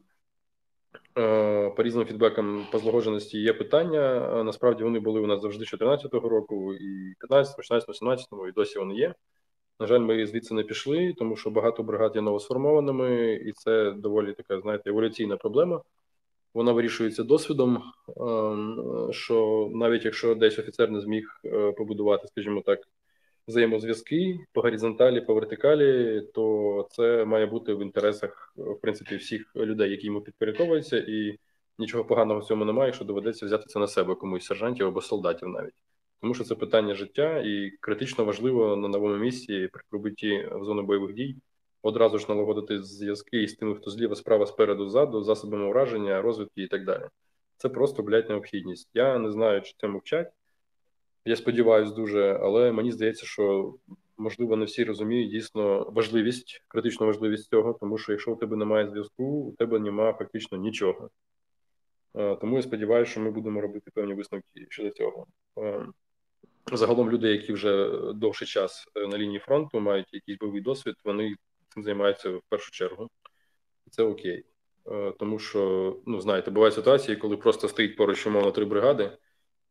Е, по різним фідбекам по злагодженості є питання. Е, насправді вони були у нас завжди 2014 року, і 15, 16, 17 і досі вони є. На жаль, ми звідси не пішли, тому що багато бригад є новосформованими, і це доволі така, знаєте, еволюційна проблема. Вона вирішується досвідом, ем, що навіть якщо десь офіцер не зміг е, побудувати, скажімо так, взаємозв'язки по горизонталі, по вертикалі, то це має бути в інтересах в принципі всіх людей, які йому підпорядковуються, і нічого поганого в цьому немає, що доведеться взяти це на себе комусь сержантів або солдатів навіть. Тому що це питання життя і критично важливо на новому місці при прибутті в зону бойових дій одразу ж налагодити зв'язки із тими, хто зліва, справа, спереду, ззаду, засобами ураження, розвитки і так далі. Це просто блядь, необхідність. Я не знаю, чи це мовчать. Я сподіваюся дуже, але мені здається, що можливо, не всі розуміють дійсно важливість, критичну важливість цього, тому що якщо у тебе немає зв'язку, у тебе немає фактично нічого. Е, тому я сподіваюся, що ми будемо робити певні висновки щодо цього. Е, загалом люди, які вже довший час на лінії фронту, мають якийсь бойовий досвід, вони цим займаються в першу чергу. і Це окей. Тому що, ну, знаєте, бувають ситуації, коли просто стоїть поруч, умовно, три бригади.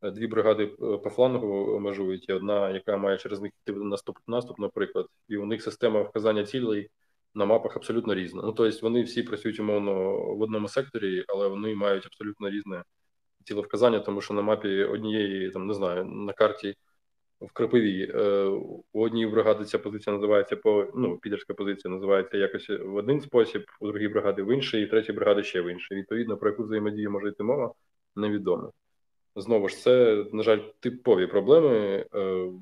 Е, дві бригади е, по флангу межують, і одна, яка має через них йти наступ, наступ, наприклад, і у них система вказання цілей на мапах абсолютно різна. Ну тобто вони всі працюють умовно в одному секторі, але вони мають абсолютно різне цілевказання, тому що на мапі однієї, там не знаю, на карті в Кропиві е, у одній бригади ця позиція називається по ну, підерська позиція називається якось в один спосіб, у другій бригади в інший, і третій бригади ще в інший. Відповідно, про яку взаємодію може йти мова, невідомо. Знову ж це, на жаль, типові проблеми. Е,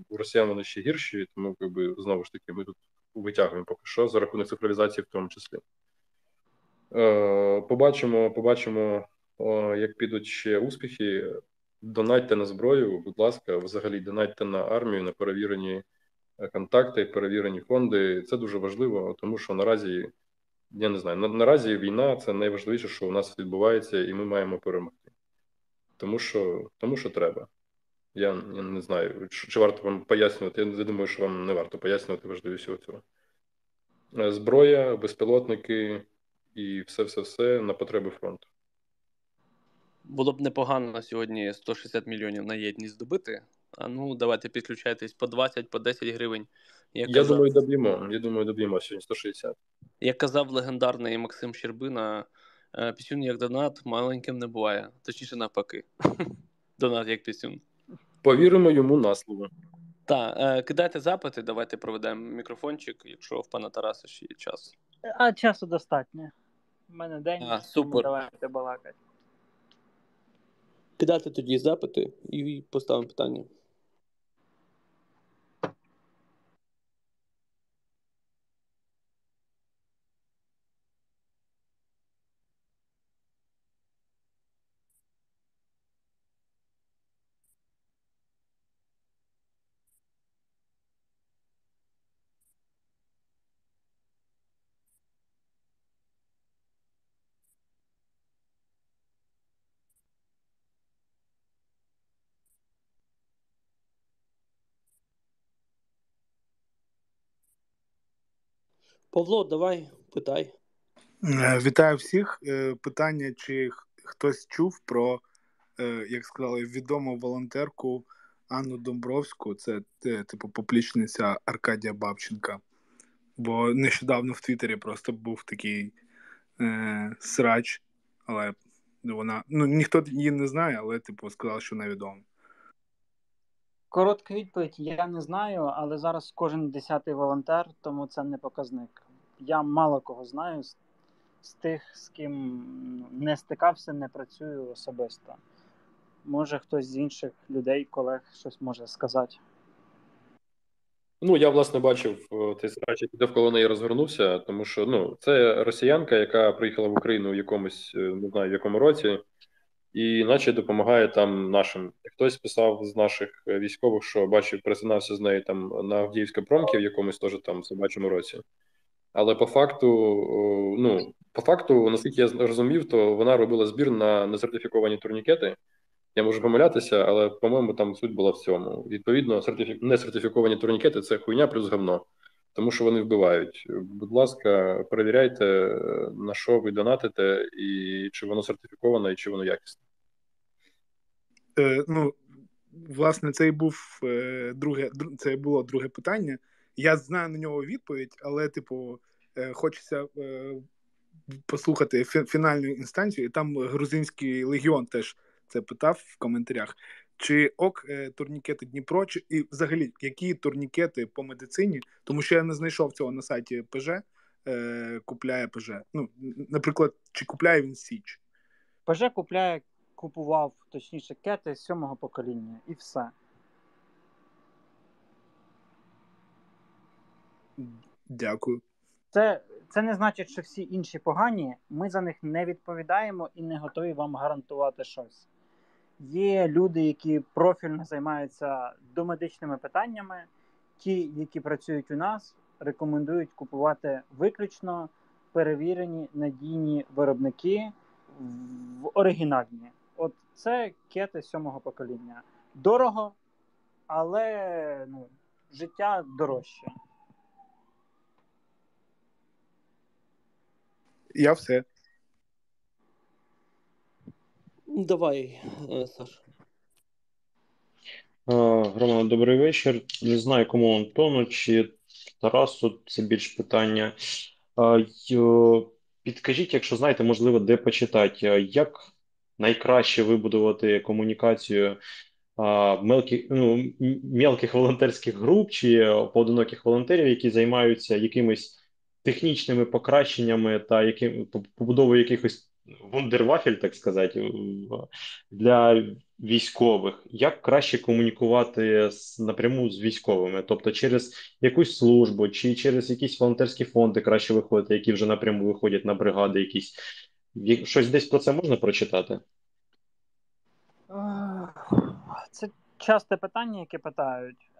у росіян вони ще гірші, тому якби знову ж таки ми тут витягуємо поки що за рахунок цифровізації, в тому числі. Е, побачимо, побачимо, як підуть ще успіхи. Донайте на зброю, будь ласка, взагалі донайте на армію, на перевірені контакти, перевірені фонди. Це дуже важливо, тому що наразі я не знаю, наразі війна це найважливіше, що у нас відбувається, і ми маємо перемогти тому що тому що треба. Я, я не знаю, чи, чи варто вам пояснювати. Я думаю, що вам не варто пояснювати важливість всього цього. Е, зброя, безпілотники і все-все-все на потреби фронту. Було б непогано на сьогодні 160 мільйонів на єдність здобити. А ну, давайте підключайтесь по 20, по 10 гривень. Я, я казав, думаю, доб'ємо. Я думаю, доб'ємо сьогодні 160. Як казав легендарний Максим Щербина, пісюн як донат маленьким не буває. Точніше, навпаки. Донат як пісюн. Повіримо йому на слово. Так, е, кидайте запити, давайте проведемо мікрофончик, якщо в пана Тараса ще є час. А часу достатньо. У мене день, а, супер. давайте балакати. Кидайте тоді запити і поставимо питання. Павло, давай питай. Е, вітаю всіх. Е, питання: чи хтось чув про, е, як сказали, відому волонтерку Анну Домбровську, це типу поплічниця Аркадія Бабченка. Бо нещодавно в Твіттері просто був такий е, срач, але вона ну ніхто її не знає, але типу сказав, що невідомо. Коротка відповідь: я не знаю, але зараз кожен десятий волонтер, тому це не показник. Я мало кого знаю з, з тих, з ким не стикався, не працюю особисто. Може, хтось з інших людей, колег щось може сказати. Ну, я власне бачив цей срач, який довкола неї розгорнувся, тому що ну, це росіянка, яка приїхала в Україну в якомусь, е, не знаю, в якому році і наче допомагає там нашим. Хтось писав з наших е, військових, що бачив, пересинався з нею там на Авдіївській промки в якомусь теж там собачому році. Але по факту, ну по факту, наскільки я розумів, то вона робила збір на несертифіковані турнікети. Я можу помилятися, але по-моєму там суть була в цьому. Відповідно, сертифі... несертифіковані турнікети це хуйня плюс говно тому що вони вбивають. Будь ласка, перевіряйте, на що ви донатите, і чи воно сертифіковане, і чи воно якісне. Е, Ну, власне, це і був е, друге, це було друге питання. Я знаю на нього відповідь, але, типу, е, хочеться е, послухати фінальну інстанцію, і там грузинський легіон теж це питав в коментарях. Чи ок е, турнікети Дніпро, чи і взагалі які турнікети по медицині? Тому що я не знайшов цього на сайті ПЖ, е, купляє ПЖ. Ну, наприклад, чи купляє він Січ? ПЖ купляє, купував точніше кети сьомого покоління і все. Дякую. Це це не значить, що всі інші погані. Ми за них не відповідаємо і не готові вам гарантувати щось. Є люди, які профільно займаються домедичними питаннями. ті, які працюють у нас, рекомендують купувати виключно перевірені надійні виробники в оригінальні. От це кети сьомого покоління. Дорого, але ну, життя дорожче. Я все. Давай, е, Саш. Роман, добрий вечір. Не знаю, кому Антону чи Тарасу це більш питання. Підкажіть, якщо знаєте, можливо, де почитати, як найкраще вибудувати комунікацію мелких, ну, мелких волонтерських груп чи поодиноких волонтерів, які займаються якимись технічними покращеннями та яким побудовою якихось вундервафель, так сказати, для військових. Як краще комунікувати напряму з військовими? Тобто через якусь службу чи через якісь волонтерські фонди краще виходити, які вже напряму виходять на бригади якісь. Щось десь про це можна прочитати? Це часте питання, яке питають.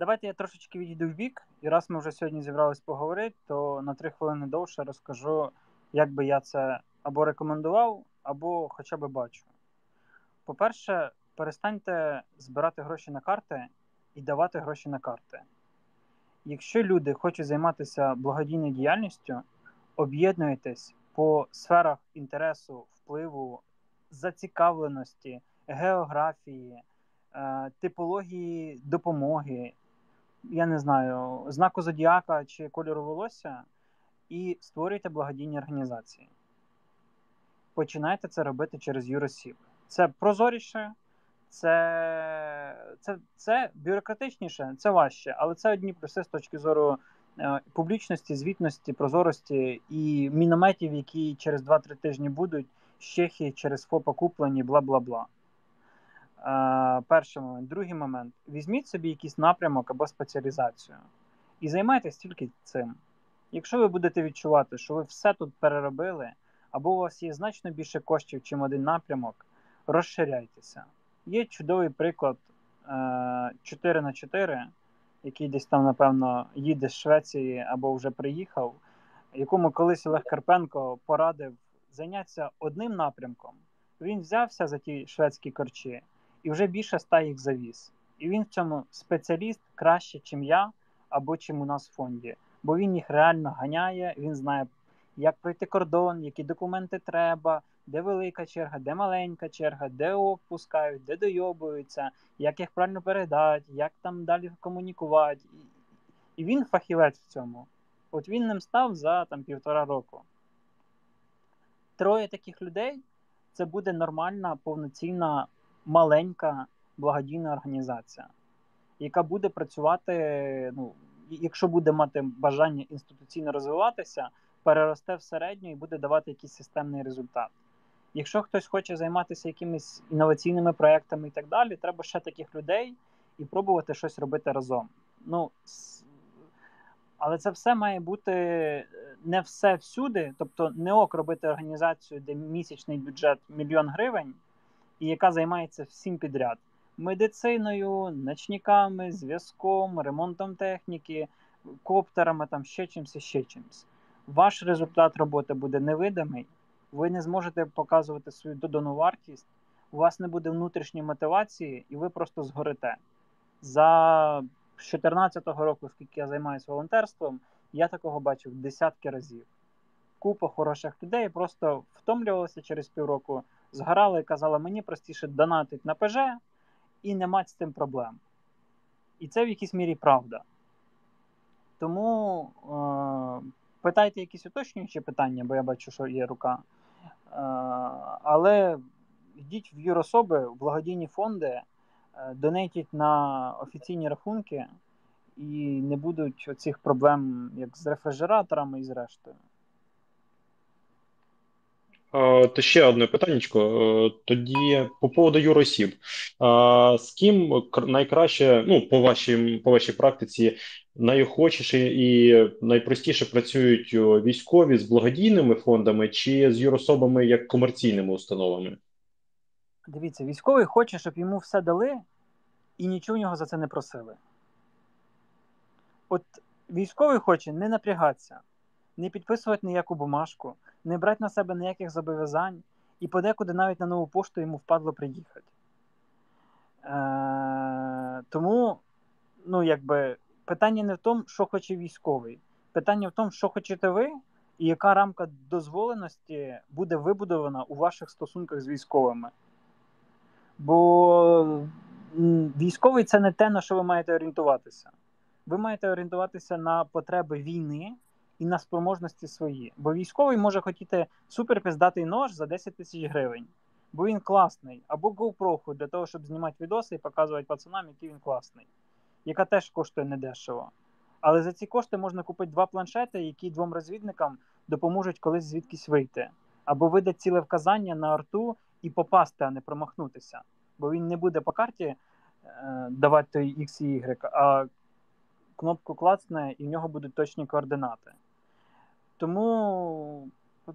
Давайте я трошечки відійду в бік, і раз ми вже сьогодні зібрались поговорити, то на три хвилини довше розкажу, як би я це або рекомендував, або хоча б бачу. По-перше, перестаньте збирати гроші на карти і давати гроші на карти. Якщо люди хочуть займатися благодійною діяльністю, об'єднуйтесь по сферах інтересу, впливу, зацікавленості, географії, е, типології допомоги, я не знаю, знаку зодіака чи кольору волосся, і створюйте благодійні організації. Починайте це робити через юросіб. Це прозоріше, це це, це бюрократичніше, це важче, але це одні плюси з точки зору е, публічності, звітності, прозорості і мінометів, які через 2-3 тижні будуть з Чехії через ФОПа куплені, бла бла бла. Е, перший момент. Другий момент. Візьміть собі якийсь напрямок або спеціалізацію і займайтесь тільки цим. Якщо ви будете відчувати, що ви все тут переробили, або у вас є значно більше коштів, чим один напрямок, розширяйтеся. Є чудовий приклад 4 е, на 4 який десь там, напевно, їде з Швеції або вже приїхав, якому колись Олег Карпенко порадив зайнятися одним напрямком. Він взявся за ті шведські корчі і вже більше ста їх завіз. І він в цьому спеціаліст краще, ніж я, або чим у нас в фонді. Бо він їх реально ганяє, він знає, як пройти кордон, які документи треба, де велика черга, де маленька черга, де ок пускають, де дойобуються, як їх правильно передати, як там далі комунікувати. І він фахівець в цьому. От він ним став за там півтора року. Троє таких людей це буде нормальна, повноцінна, маленька благодійна організація, яка буде працювати, ну, якщо буде мати бажання інституційно розвиватися, переросте в середню і буде давати якийсь системний результат. Якщо хтось хоче займатися якимись інноваційними проектами і так далі, треба ще таких людей і пробувати щось робити разом. Ну, Але це все має бути е, не все всюди, тобто не ок робити організацію, де місячний бюджет мільйон гривень, і яка займається всім підряд: медициною, ночниками, зв'язком, ремонтом техніки, коптерами, там ще чимось, ще чимось. Ваш результат роботи буде невидимий ви не зможете показувати свою додану вартість, у вас не буде внутрішньої мотивації, і ви просто згорите. За 2014 року, скільки я займаюся волонтерством, я такого бачив десятки разів. Купа хороших людей просто втомлювалися через півроку, згорали і казали, мені простіше донатить на ПЖ і не мати з цим проблем. І це в якійсь мірі правда. Тому е- питайте якісь уточнюючі питання, бо я бачу, що є рука. Але йдіть в юрособи, в благодійні фонди, е, донейтіть на офіційні рахунки, і не будуть оцих проблем, як з рефрижераторами і з рештою. То ще одне питання. Тоді по поводу юросіб. З ким найкраще, ну, по вашій по вашій практиці, найохочіше і найпростіше працюють військові з благодійними фондами чи з юрособами як комерційними установами? Дивіться, військовий хоче, щоб йому все дали, і нічого в нього за це не просили. От військовий хоче не напрягатися, не підписувати ніяку бумажку, не брати на себе ніяких зобов'язань, і подекуди навіть на нову пошту йому впадло приїхати. Е, Тому, ну, якби, питання не в тому, що хоче військовий. Питання в тому, що хочете ви, і яка рамка дозволеності буде вибудована у ваших стосунках з військовими. Бо військовий це не те, на що ви маєте орієнтуватися. Ви маєте орієнтуватися на потреби війни і на спроможності свої. Бо військовий може хотіти суперпіздатий нож за 10 тисяч гривень, бо він класний, або GoPro для того, щоб знімати відоси і показувати пацанам, який він класний, яка теж коштує недешево. Але за ці кошти можна купити два планшети, які двом розвідникам допоможуть колись звідкись вийти, або видать ціле вказання на арту і попасти, а не промахнутися. Бо він не буде по карті е, давати той X і Y, а кнопку клацне, і в нього будуть точні координати. Тому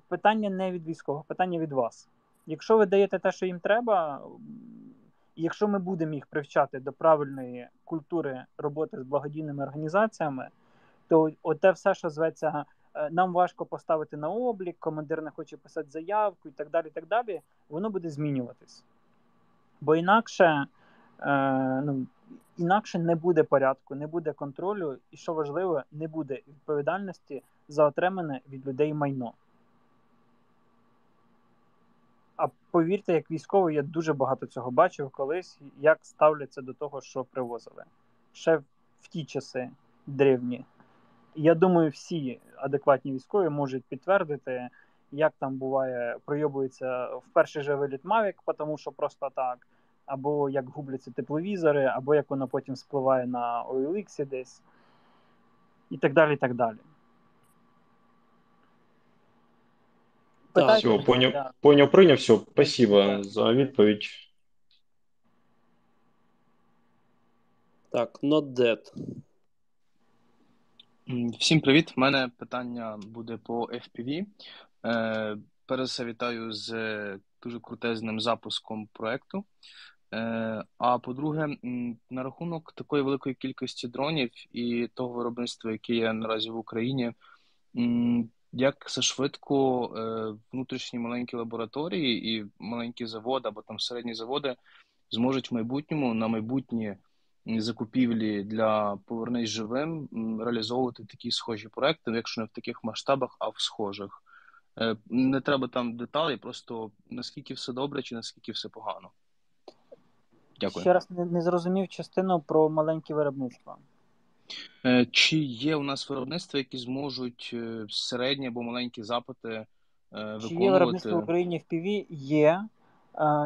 питання не від військових, питання від вас. Якщо ви даєте те, що їм треба, якщо ми будемо їх привчати до правильної культури роботи з благодійними організаціями, то оте все, що зветься, е, нам важко поставити на облік, командир не хоче писати заявку і так далі, і так далі, воно буде змінюватись. Бо інакше е, ну, інакше не буде порядку, не буде контролю, і що важливо, не буде відповідальності за отримане від людей майно. А повірте, як військовий, я дуже багато цього бачив колись, як ставляться до того, що привозили. Ще в ті часи древні. Я думаю, всі адекватні військові можуть підтвердити, як там буває, пройобується в перший же виліт Мавік, тому що просто так, або як губляться тепловізори, або як воно потім спливає на OLX десь, і так далі. і так далі. Так, все, поняв, да. поняв, прийняв, все, спасибо за відповідь. Так, not dead. Всім привіт. У мене питання буде по FPV. Е, Перш все вітаю з дуже крутезним запуском проекту. Е, А по-друге, на рахунок такої великої кількості дронів і того виробництва, яке є наразі в Україні, як це швидко е, внутрішні маленькі лабораторії і маленькі заводи або там середні заводи зможуть в майбутньому на майбутні закупівлі для повернись живим реалізовувати такі схожі проекти, якщо не в таких масштабах, а в схожих. Е, не треба там деталей, просто наскільки все добре чи наскільки все погано. Дякую. Ще раз не, не зрозумів частину про маленькі виробництва. Е, чи є у нас виробництва, які зможуть е, середні або маленькі запити виконувати? Чи є виробництво в Україні в ПІВІ? Є.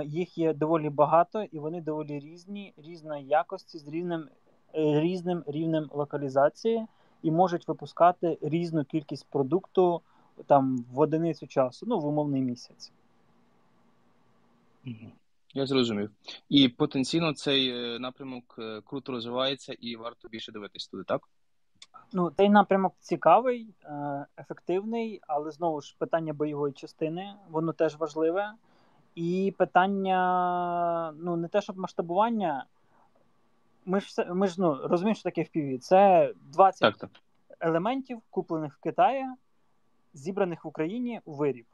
Їх є доволі багато, і вони доволі різні, різної якості, з різним різним рівнем локалізації, і можуть випускати різну кількість продукту там в одиницю часу, ну в умовний місяць. Я зрозумів. І потенційно цей е, напрямок е, круто розвивається і варто більше дивитись туди, так? Ну, цей напрямок цікавий, е, ефективний, але знову ж питання бойової частини, воно теж важливе. І питання, ну, не те, щоб масштабування. Ми ж ми ж ну, розуміємо, що таке FPV. Це 20 так, так. елементів, куплених в Китаї, зібраних в Україні у виріб.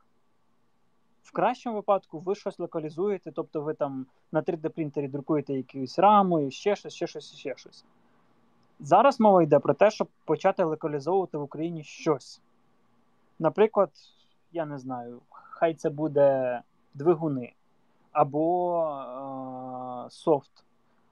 В кращому випадку ви щось локалізуєте, тобто ви там на 3D-принтері друкуєте якусь раму, і ще щось, ще щось, ще щось. Зараз мова йде про те, щоб почати локалізовувати в Україні щось. Наприклад, я не знаю, хай це буде двигуни, або е- софт,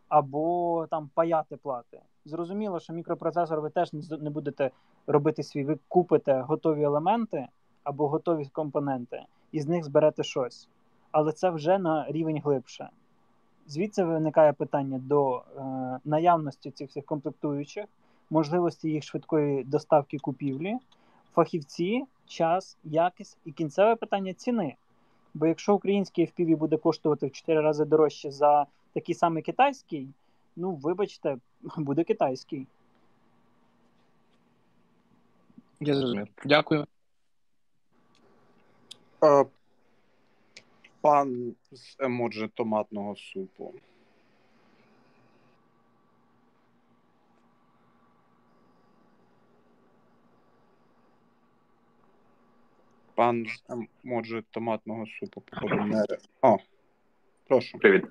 або там паяти плати. Зрозуміло, що мікропроцесор ви теж не будете робити свій, ви купите готові елементи або готові компоненти і з них зберете щось. Але це вже на рівень глибше. Звідси виникає питання до е, наявності цих всіх комплектуючих, можливості їх швидкої доставки купівлі, фахівці, час, якість і кінцеве питання ціни. Бо якщо український FPV буде коштувати в 4 рази дорожче за такий самий китайський, ну вибачте, буде китайський. Я зрозумів. Дякую. Пан з емоджі томатного супу. Пан з емоджі томатного супу походу О, прошу. Привіт.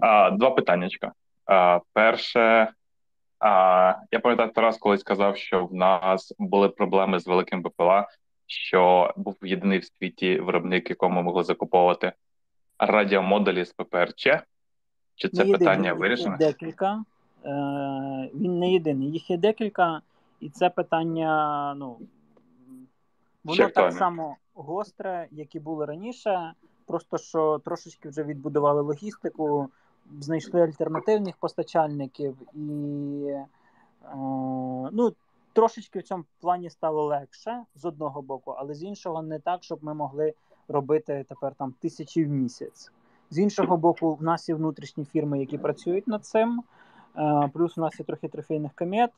А, Два питаннячка. А, Перше, а, я пам'ятаю, Тарас колись сказав, що в нас були проблеми з великим БПЛА, що був єдиний в світі виробник, якому могли закуповувати радіомодулі з ППРЧ. Чи це Не питання вирішено? декілька. Е, він не єдиний, їх є декілька, і це питання, ну, воно Ще так само гостре, як і було раніше. Просто що трошечки вже відбудували логістику, знайшли альтернативних постачальників, і е, ну, трошечки в цьому плані стало легше з одного боку, але з іншого не так, щоб ми могли робити тепер там тисячі в місяць. З іншого боку, в нас є внутрішні фірми, які працюють над цим. Е, Плюс у нас є трохи трофейних комет,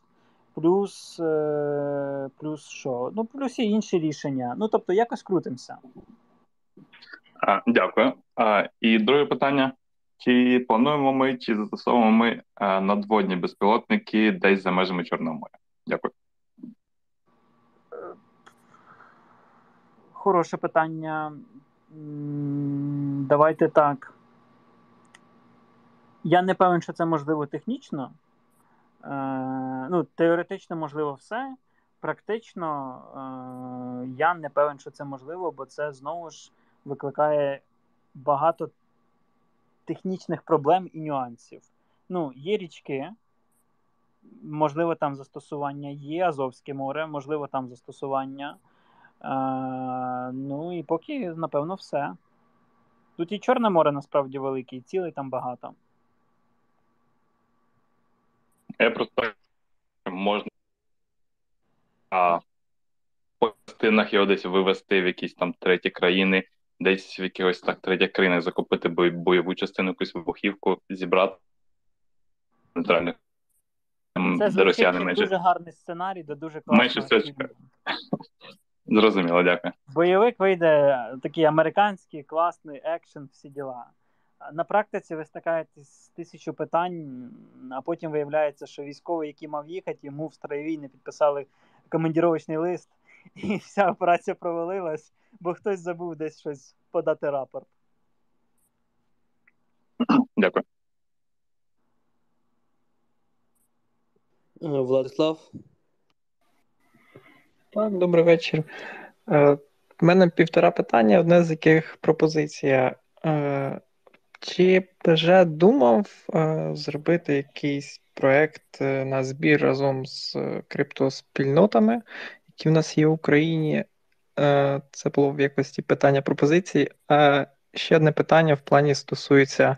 плюс, е, плюс що? Ну, плюс є інші рішення. Ну, тобто, якось крутимося. А, Дякую. А, І друге питання: чи плануємо ми, чи застосовуємо ми а, надводні безпілотники десь за межами Чорного моря? Дякую. Хороше питання. Давайте так. Я не певен, що це можливо технічно. Е, ну, теоретично можливо все. Практично е, я не певен, що це можливо, бо це знову ж викликає багато технічних проблем і нюансів. Ну, є річки, можливо, там застосування є Азовське море, можливо, там застосування. Е, ну і поки, напевно, все. Тут і Чорне море насправді велике, і цілий там багато. Я просто можна а, по частинах його десь вивезти в якісь там треті країни, десь в якихось так третіх країнах закупити бой- бойову частину, якусь вибухівку, зібрати нейтральних, Це де звучить росіяни як менше. дуже гарний сценарій, де дуже Менше класно. чекаю. Зрозуміло, дякую. Бойовик вийде такий американський, класний екшен, всі діла. На практиці ви стикаєтесь з тисячу питань, а потім виявляється, що військовий, який мав їхати, йому в строєвій не підписали командіровочний лист, і вся операція провалилась, бо хтось забув десь щось подати рапорт. Дякую. Е, Владислав, Так, добрий вечір. Е, В мене півтора питання, одне з яких пропозиція. Е, Чи вже думав е, зробити якийсь проект е, на збір разом з е, криптоспільнотами, які в нас є в Україні? Е, Це було в якості питання пропозиції. А ще одне питання в плані стосується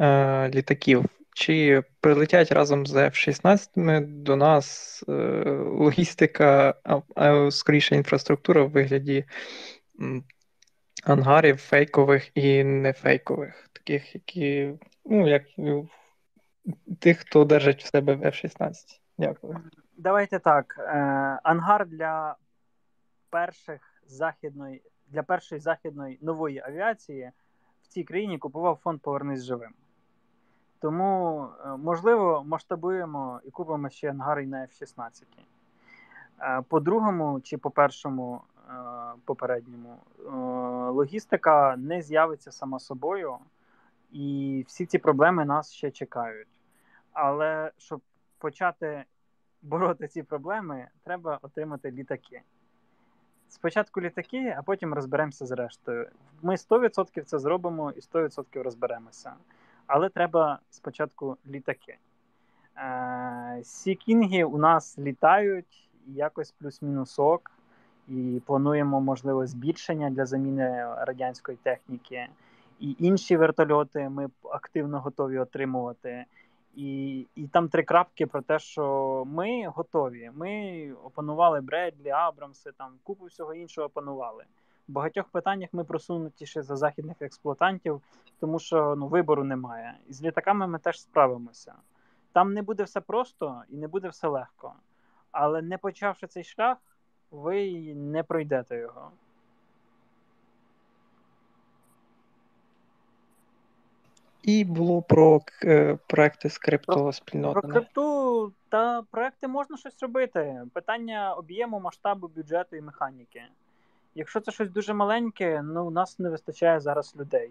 е, літаків. Чи прилетять разом з F-16 до нас е, логістика, а, скоріше інфраструктура в вигляді ангарів фейкових і нефейкових, таких, які, ну, як тих, хто держить в себе в F-16. Дякую. Давайте так. Е, ангар для перших західної для першої західної нової авіації в цій країні купував фонд Повернись живим. Тому, е, можливо, масштабуємо і купимо ще ангари на F-16. Е, По другому чи по першому е, попередньому логістика не з'явиться сама собою, і всі ці проблеми нас ще чекають. Але щоб почати бороти ці проблеми, треба отримати літаки. Спочатку літаки, а потім розберемося з рештою. Ми 100% це зробимо і 100% розберемося. Але треба спочатку літаки. Е, Сі-кінги у нас літають якось плюс-мінус ок, і плануємо, можливо, збільшення для заміни радянської техніки. І інші вертольоти ми активно готові отримувати. І, і там три крапки про те, що ми готові. Ми опанували Бредлі, Абрамси, там купу всього іншого опанували. В багатьох питаннях ми просунутіші за західних експлуатантів, тому що ну, вибору немає. І з літаками ми теж справимося. Там не буде все просто і не буде все легко. Але не почавши цей шлях, ви не пройдете його. І було про е, проекти з Про криптоспільнотами. крипту та проекти можна щось робити. Питання об'єму, масштабу, бюджету і механіки. Якщо це щось дуже маленьке, ну у нас не вистачає зараз людей.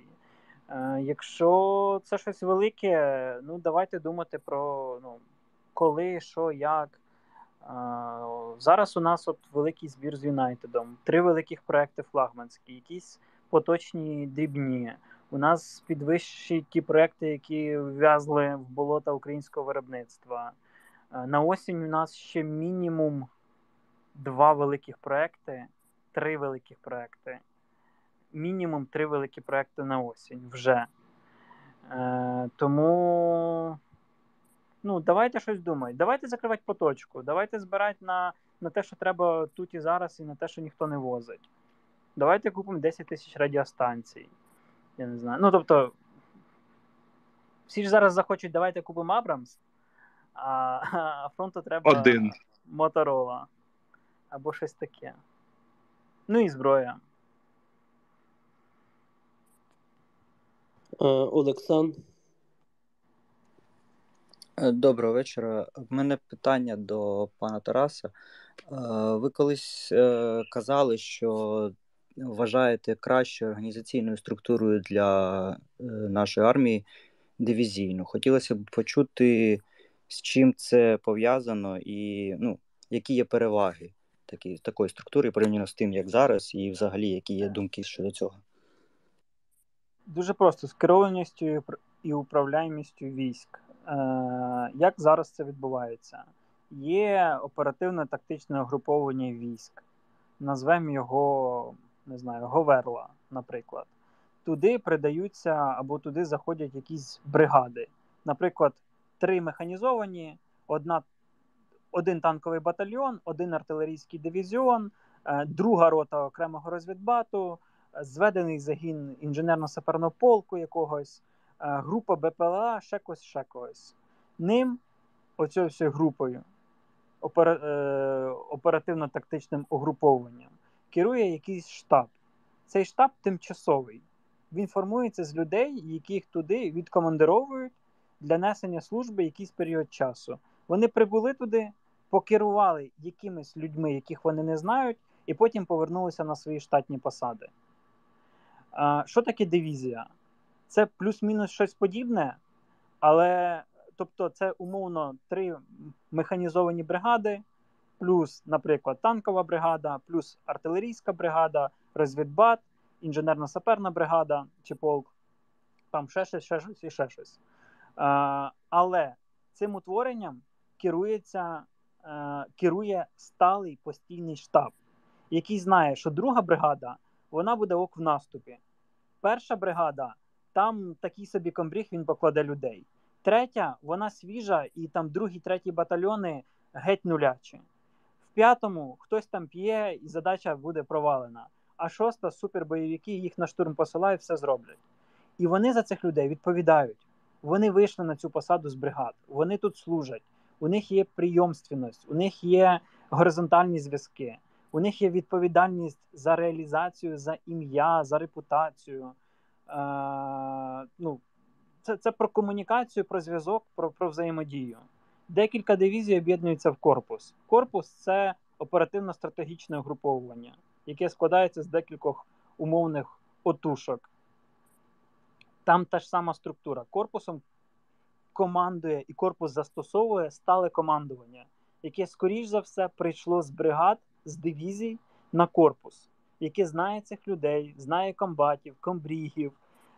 Е, Якщо це щось велике, ну давайте думати про ну, коли, що, як. Е, зараз у нас от великий збір з Юнайтедом, три великих проекти флагманські, якісь поточні дрібні. У нас підвищі ті проекти, які вв'язли в болота українського виробництва. Е, на осінь у нас ще мінімум два великих проекти, три великих проекти. Мінімум три великі проекти на осінь вже. Е, Тому ну, давайте щось думати. Давайте закривати поточку. Давайте збирати на на те, що треба тут і зараз, і на те, що ніхто не возить. Давайте купимо 10 тисяч радіостанцій. Я не знаю. Ну, тобто, всі ж зараз захочуть, давайте купимо Абрамс, а, а фронту треба Один. Моторола. Або щось таке. Ну і зброя. Е, Олександр. Е, Доброго вечора. В мене питання до пана Тараса. Е, Ви колись казали, що вважаєте кращою організаційною структурою для нашої армії дивізійну. Хотілося б почути, з чим це пов'язано, і ну, які є переваги такі, такої структури порівняно з тим, як зараз, і взагалі які є думки щодо цього. Дуже просто з керованістю і управляємістю військ. Як зараз це відбувається? Є оперативно-тактичне угруповання військ. Назвемо його, не знаю, Говерла, наприклад. Туди придаються або туди заходять якісь бригади. Наприклад, три механізовані, одна, один танковий батальйон, один артилерійський дивізіон, е, друга рота окремого розвідбату, зведений загін інженерно-саперного полку якогось. Е, група БПЛА, ще когось, ще когось. Ним, оцю всю групою, опера, е, оперативно-тактичним угрупованням, керує якийсь штаб. Цей штаб тимчасовий. Він формується з людей, яких туди відкомандировують для несення служби якийсь період часу. Вони прибули туди, покерували якимись людьми, яких вони не знають, і потім повернулися на свої штатні посади. Що таке дивізія? Це плюс-мінус щось подібне, але тобто це умовно три механізовані бригади, плюс, наприклад, танкова бригада, плюс артилерійська бригада, розвідбат, інженерно-саперна бригада чи полк, там ще щось, ще щось і ще щось. Але цим утворенням керується, керує сталий постійний штаб, який знає, що друга бригада вона буде ок в наступі. Перша бригада там такий собі комбріг він покладе людей. Третя, вона свіжа, і там другий, третій батальйони геть нулячі. В п'ятому хтось там п'є, і задача буде провалена. А шоста супербойовики їх на штурм посилають, все зроблять. І вони за цих людей відповідають. Вони вийшли на цю посаду з бригад, вони тут служать, у них є прийомственність, у них є горизонтальні зв'язки, у них є відповідальність за реалізацію, за ім'я, за репутацію. Е, ну, це це про комунікацію, про зв'язок, про про взаємодію. Декілька дивізій об'єднуються в корпус. Корпус це оперативно-стратегічне угруповування, яке складається з декількох умовних отушок. Там та ж сама структура. Корпусом командує і корпус застосовує стале командування, яке, скоріш за все, прийшло з бригад, з дивізій на корпус, яке знає цих людей, знає комбатів, комбрігів,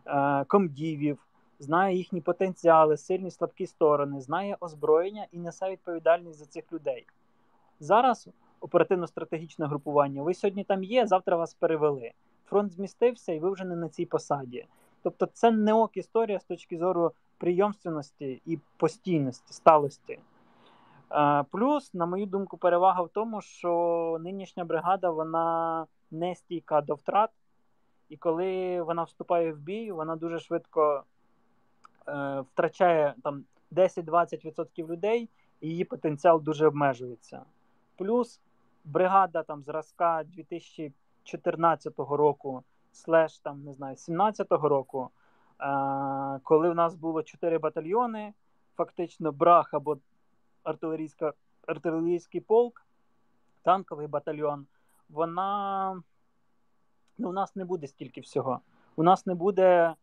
Е, комдівів, знає їхні потенціали, сильні слабкі сторони, знає озброєння і несе відповідальність за цих людей. Зараз оперативно-стратегічне групування. Ви сьогодні там є, завтра вас перевели. Фронт змістився, і ви вже не на цій посаді. Тобто, це не ок історія з точки зору прийомственності і постійності, сталості. Е, плюс, на мою думку, перевага в тому, що нинішня бригада вона не стійка до втрат. І коли вона вступає в бій, вона дуже швидко е, втрачає там 10-20% людей, і її потенціал дуже обмежується. Плюс бригада там зразка 2014 року, слеш там, не знаю, 17-го року, коли в нас було 4 батальйони, фактично брах або артилерійський полк, танковий батальйон, вона Ну, у нас не буде стільки всього. У нас не буде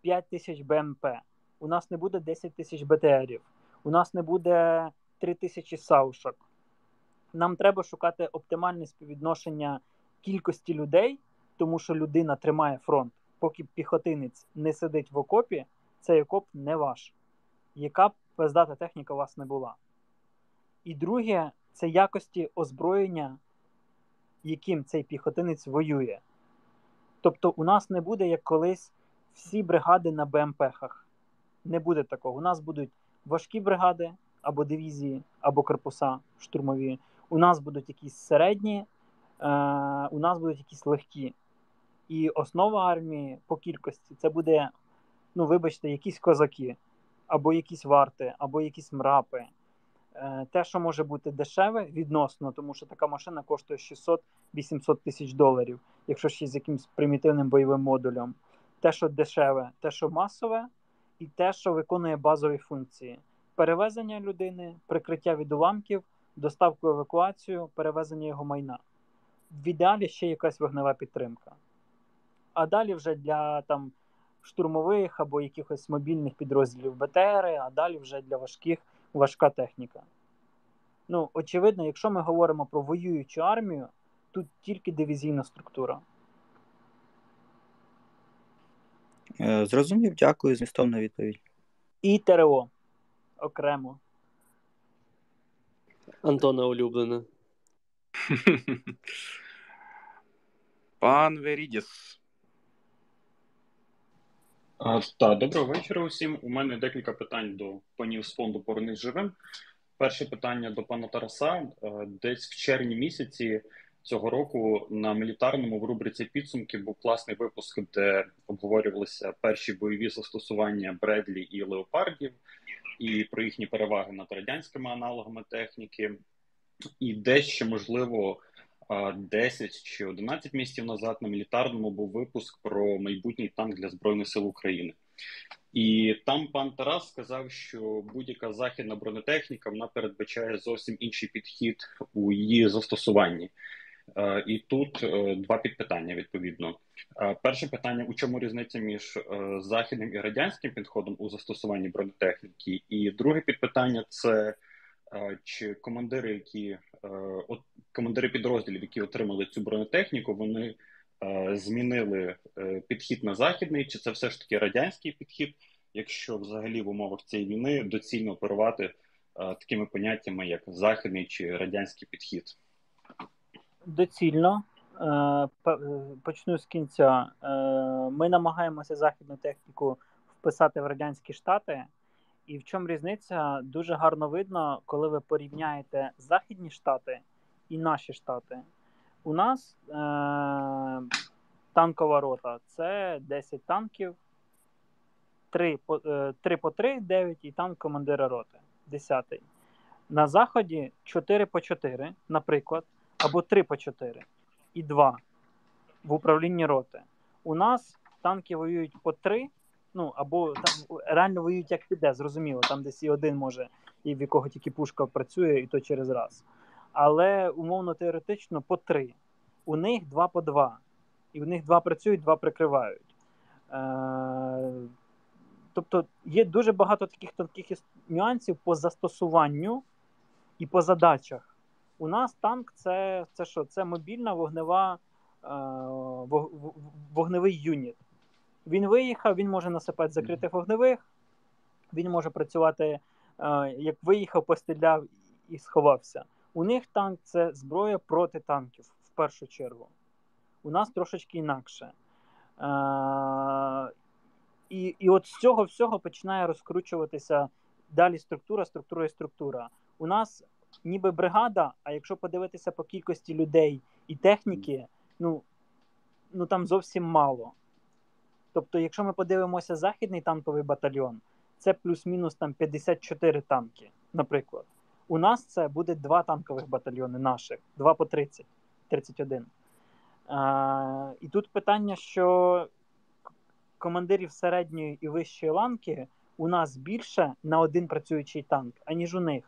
5 тисяч БМП, у нас не буде 10 тисяч БТРів, у нас не буде 3 тисячі саушок. Нам треба шукати оптимальне співвідношення кількості людей, тому що людина тримає фронт. Поки піхотинець не сидить в окопі, цей окоп не ваш. Яка б пиздата техніка у вас не була. І друге, це якості озброєння, яким цей піхотинець воює. Тобто, у нас не буде, як колись, всі бригади на БМПхах. Не буде такого. У нас будуть важкі бригади або дивізії, або корпуса штурмові. У нас будуть якісь середні, е, у нас будуть якісь легкі. І основа армії по кількості це буде, ну, вибачте, якісь козаки, або якісь варти, або якісь мрапи. Е, те, що може бути дешеве відносно, тому що така машина коштує 600-800 тисяч доларів, якщо ще з якимось примітивним бойовим модулем. Те, що дешеве, те, що масове, і те, що виконує базові функції: перевезення людини, прикриття від уламків, доставку евакуацію, перевезення його майна. В ідеалі ще якась вогнева підтримка. А далі вже для там штурмових або якихось мобільних підрозділів БТР, а далі вже для важких важка техніка. Ну, очевидно, якщо ми говоримо про воюючу армію, тут тільки дивізійна структура. Е, Зрозумів, дякую, змістовна відповідь. І ТРО окремо. Антона улюблене. Пан Верідіс. А, Так, доброго вечора усім. У мене декілька питань до панів з фонду «Повернись живим. Перше питання до пана Тараса. Е, Десь в червні місяці цього року на мілітарному в рубриці підсумки був класний випуск, де обговорювалися перші бойові застосування Бредлі і леопардів, і про їхні переваги над радянськими аналогами техніки. І дещо, можливо, 10 чи 11 місяців назад на мілітарному був випуск про майбутній танк для Збройних сил України. І там пан Тарас сказав, що будь-яка західна бронетехніка вона передбачає зовсім інший підхід у її застосуванні. Е, І тут е, два підпитання відповідно. Е, Перше питання: у чому різниця між західним і радянським підходом у застосуванні бронетехніки? І друге підпитання це чи командири, які от командири підрозділів, які отримали цю бронетехніку, вони змінили е, підхід на західний, чи це все ж таки радянський підхід, якщо взагалі в умовах цієї війни доцільно оперувати такими поняттями, як західний чи радянський підхід? Доцільно. Е, е, Почну з кінця. Ми намагаємося західну техніку вписати в Радянські Штати. І в чому різниця? Дуже гарно видно, коли ви порівняєте Західні Штати і наші штати. У нас е- танкова рота це 10 танків, 3 по, е, 3 по 3, 9 і танк командира роти, 10. На Заході 4 по 4, наприклад, або 3 по 4 і 2 в управлінні роти. У нас танки воюють по 3, ну або там реально воюють як піде, зрозуміло. Там десь і один може, і в якого тільки пушка працює, і то через раз. Але умовно теоретично по 3. У них 2 по 2. І в них 2 працюють, 2 прикривають. Е- Тобто є дуже багато таких тонких нюансів по застосуванню і по задачах. У нас танк це, це що? Це мобільна вогнева, е, вогневий юніт. Він виїхав, він може насипати закритих вогневих, він може працювати, е, як виїхав, постріляв і сховався. У них танк це зброя проти танків в першу чергу. У нас трошечки інакше. Е, і, і от з цього всього починає розкручуватися далі структура, структура і структура. У нас ніби бригада, а якщо подивитися по кількості людей і техніки, ну, ну там зовсім мало. Тобто, якщо ми подивимося західний танковий батальйон, це плюс-мінус там 54 танки, наприклад. У нас це буде два танкових батальйони наших, два по 30, 31. А, і тут питання, що командирів середньої і вищої ланки у нас більше на один працюючий танк, аніж у них.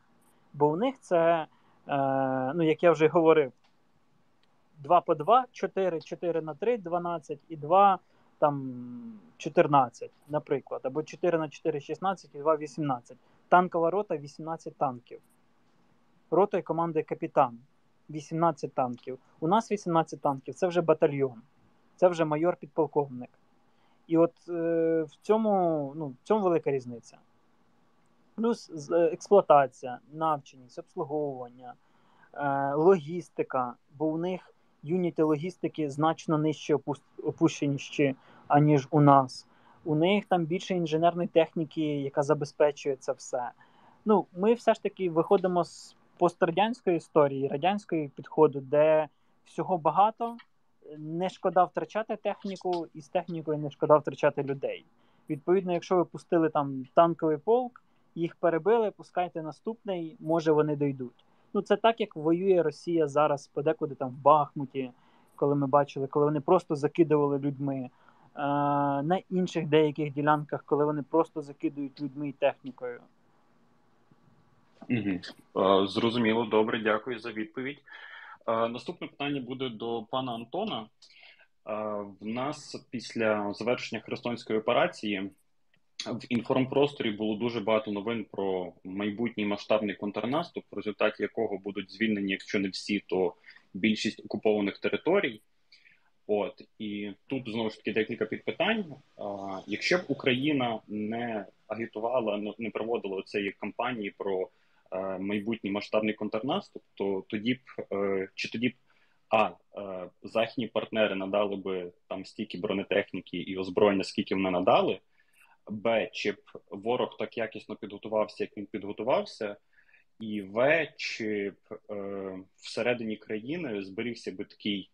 Бо у них це, е, ну як я вже говорив, 2 по 2, 4, 4 на 3, 12 і 2 там 14, наприклад, або 4 на 4, 16 і 2, 18. Танкова рота 18 танків. Ротою командує капітан. 18 танків. У нас 18 танків це вже батальйон, це вже майор-підполковник. І от е, в цьому ну, в цьому велика різниця. Плюс е, експлуатація, навченість, обслуговування, е, логістика, бо у них юніти логістики значно нижче опущеніші, аніж у нас. У них там більше інженерної техніки, яка забезпечує це все. Ну, Ми все ж таки виходимо з пострадянської історії, радянської підходу, де всього багато, не шкода втрачати техніку, і з технікою не шкода втрачати людей. Відповідно, якщо ви пустили там танковий полк, їх перебили, пускайте наступний, може вони дойдуть. Ну це так, як воює Росія зараз подекуди там в Бахмуті, коли ми бачили, коли вони просто закидували людьми. На інших деяких ділянках, коли вони просто закидують людьми і технікою. Угу. Зрозуміло, добре, дякую за відповідь. Наступне питання буде до пана Антона. В нас після завершення Херсонської операції в інформпросторі було дуже багато новин про майбутній масштабний контрнаступ, в результаті якого будуть звільнені, якщо не всі, то більшість окупованих територій. От і тут знову ж таки декілька підпитань. А, Якщо б Україна не агітувала, не проводила цієї кампанії про а, майбутній масштабний контрнаступ, то тоді б е, чи тоді б а е, західні партнери надали би там стільки бронетехніки і озброєння, скільки вони надали. Б, чи б ворог так якісно підготувався, як він підготувався, і В, чи б е, всередині країни зберігся би такий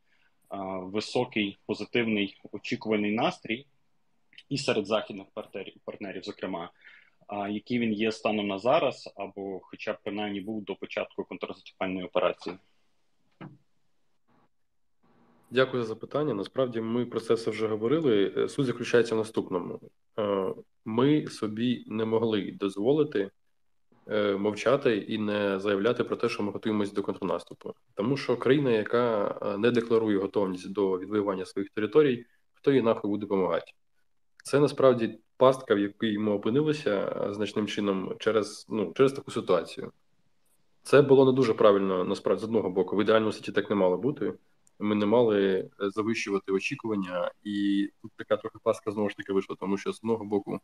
е, високий позитивний очікуваний настрій, і серед західних партнерів, партнерів зокрема, е, який він є станом на зараз, або, хоча б принаймні був до початку контрнаступальної операції. Дякую за запитання. Насправді ми про це все вже говорили. Е, суть заключається в наступному: е, ми собі не могли дозволити е, мовчати і не заявляти про те, що ми готуємося до контрнаступу, тому що країна, яка не декларує готовність до відвоювання своїх територій, хто їй нахуй буде допомагати. Це насправді пастка, в якій ми опинилися значним чином через ну через таку ситуацію. Це було не дуже правильно насправді з одного боку. В ідеальному світі так не мало бути ми не мали е, завищувати очікування, і тут така трохи паска знову ж таки вийшла, тому що з одного боку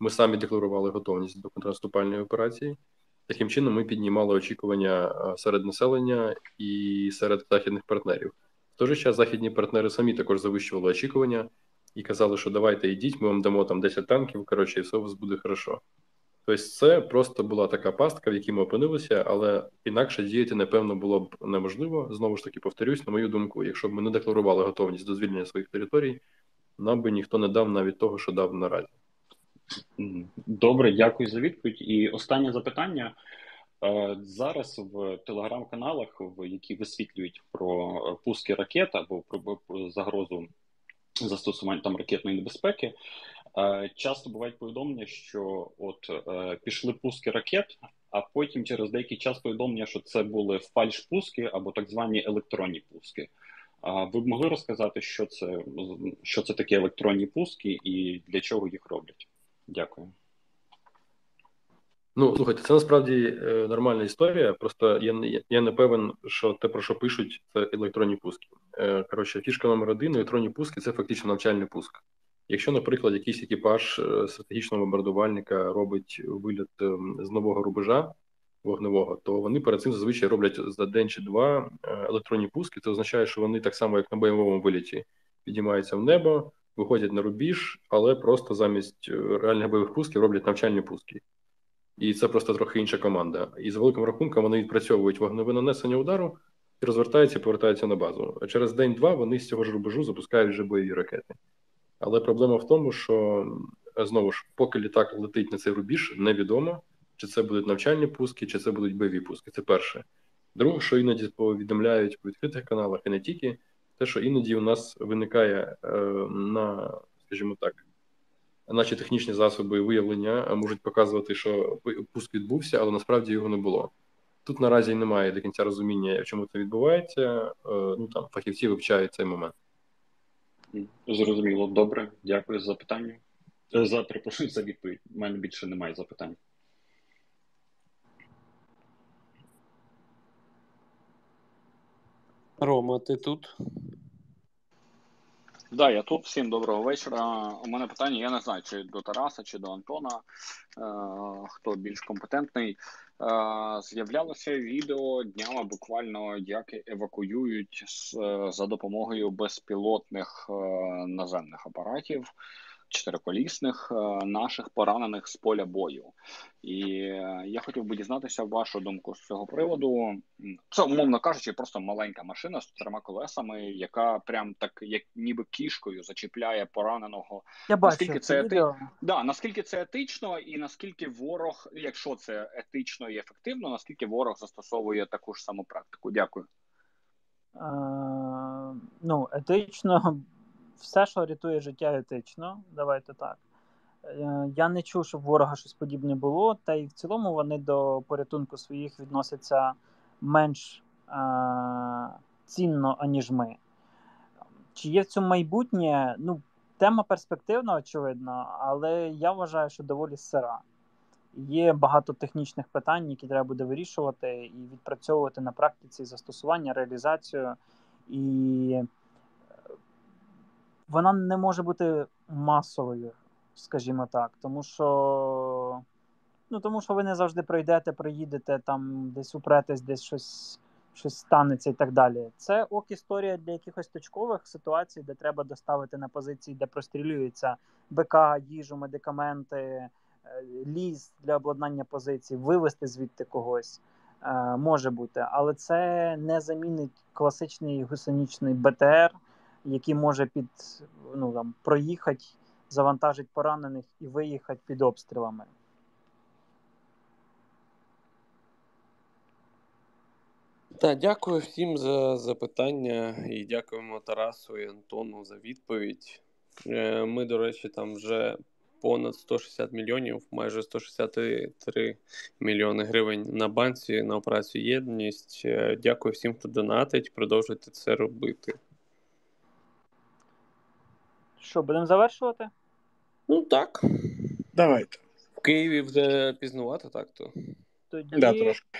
ми самі декларували готовність до контрнаступальної операції. Таким чином, ми піднімали очікування е, серед населення і серед західних партнерів. В той же час західні партнери самі також завищували очікування і казали, що давайте йдіть, ми вам дамо там 10 танків. Коротше, і все у вас буде хорошо. Тобто, це просто була така пастка, в якій ми опинилися, але інакше діяти, напевно, було б неможливо. Знову ж таки, повторюсь, на мою думку, якщо б ми не декларували готовність до звільнення своїх територій, нам би ніхто не дав навіть того, що дав наразі. Добре, дякую за відповідь. І останнє запитання. Е, зараз в телеграм-каналах, в які висвітлюють про пуски ракет або про загрозу застосування там ракетної небезпеки, Е, часто бувають повідомлення, що от е, пішли пуски ракет, а потім через деякий час повідомлення, що це були фальш-пуски або так звані електронні пуски. Ви б могли розказати, що це що це такі електронні пуски і для чого їх роблять? Дякую. Ну, слухайте, це насправді е, нормальна історія. Просто я я не певен, що те, про що пишуть, це електронні пуски. Е, коротше, фішка номер один: електронні пуски це фактично навчальний пуск. Якщо, наприклад, якийсь екіпаж е, стратегічного бомбардувальника робить виліт ем, з нового рубежа вогневого, то вони перед цим зазвичай роблять за день чи два е, електронні пуски. Це означає, що вони так само, як на бойовому виліті, підіймаються в небо, виходять на рубіж, але просто замість е, реальних бойових пусків роблять навчальні пуски. І це просто трохи інша команда. І з великим рахунком вони відпрацьовують вогневе нанесення удару і розвертаються і повертаються на базу. А через день-два вони з цього ж рубежу запускають вже бойові ракети. Але проблема в тому, що знову ж, поки літак летить на цей рубіж, невідомо, чи це будуть навчальні пуски, чи це будуть бойові пуски. Це перше. Друге, що іноді повідомляють по відкритих каналах, і не тільки, те, що іноді у нас виникає е, на, скажімо так, наші технічні засоби виявлення можуть показувати, що пуск відбувся, але насправді його не було. Тут наразі немає до кінця розуміння, чому це відбувається. Е, ну там фахівці вивчають цей момент. Зрозуміло, добре, дякую за питання. Е, за перепрошую за відповідь. У мене більше немає запитань. Рома, ти тут? Да, я тут. Всім доброго вечора. У мене питання, я не знаю, чи до Тараса, чи до Антона, е, хто більш компетентний. Е, З'являлося відео днями буквально, як евакуюють з, за допомогою безпілотних е, наземних апаратів чотириколісних е, наших поранених з поля бою. І е, я хотів би дізнатися вашу думку з цього приводу. Це, умовно кажучи, просто маленька машина з чотирма колесами, яка прям так, як ніби кішкою зачіпляє пораненого. Я наскільки це це ети... да, наскільки це етично, і наскільки ворог, якщо це етично і ефективно, наскільки ворог застосовує таку ж саму практику? Дякую. Е, ну, етично, все, що рятує життя, етично. Давайте так. Е, Я не чув, щоб ворога щось подібне було, та й в цілому вони до порятунку своїх відносяться менш е, цінно, аніж ми. Чи є в цьому майбутнє? Ну, тема перспективна, очевидно, але я вважаю, що доволі сира. Є багато технічних питань, які треба буде вирішувати і відпрацьовувати на практиці застосування, реалізацію. І вона не може бути масовою, скажімо так, тому що ну, тому що ви не завжди пройдете, проїдете, там десь упретесь, десь щось щось станеться і так далі. Це ок історія для якихось точкових ситуацій, де треба доставити на позиції, де прострілюється БК, їжу, медикаменти, ліс для обладнання позицій, вивести звідти когось. Може бути, але це не замінить класичний гусенічний БТР, який може під ну там проїхати, завантажити поранених і виїхати під обстрілами. Так, дякую всім за запитання і дякуємо Тарасу і Антону за відповідь. Е, ми, до речі, там вже понад 160 мільйонів, майже 163 мільйони гривень на банці на операцію єдність. Е, дякую всім, хто донатить. Продовжуйте це робити. Що, будемо завершувати? Ну так. Давайте. В Києві вже пізнувати, так то. Тоді Да, трошки.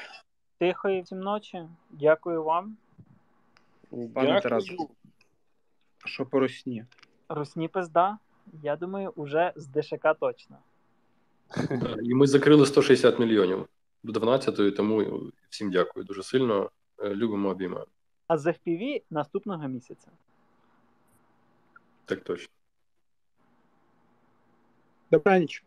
тихої всім ночі. Дякую вам. Пане Дякую. Тарас, що по Росні? Русні пизда. Я думаю, уже з ДШК точно. І ми закрили 160 мільйонів до 12-ї, тому всім дякую дуже сильно. Е, Любимо обіймаємо. А з FPV наступного місяця. Так точно. the branch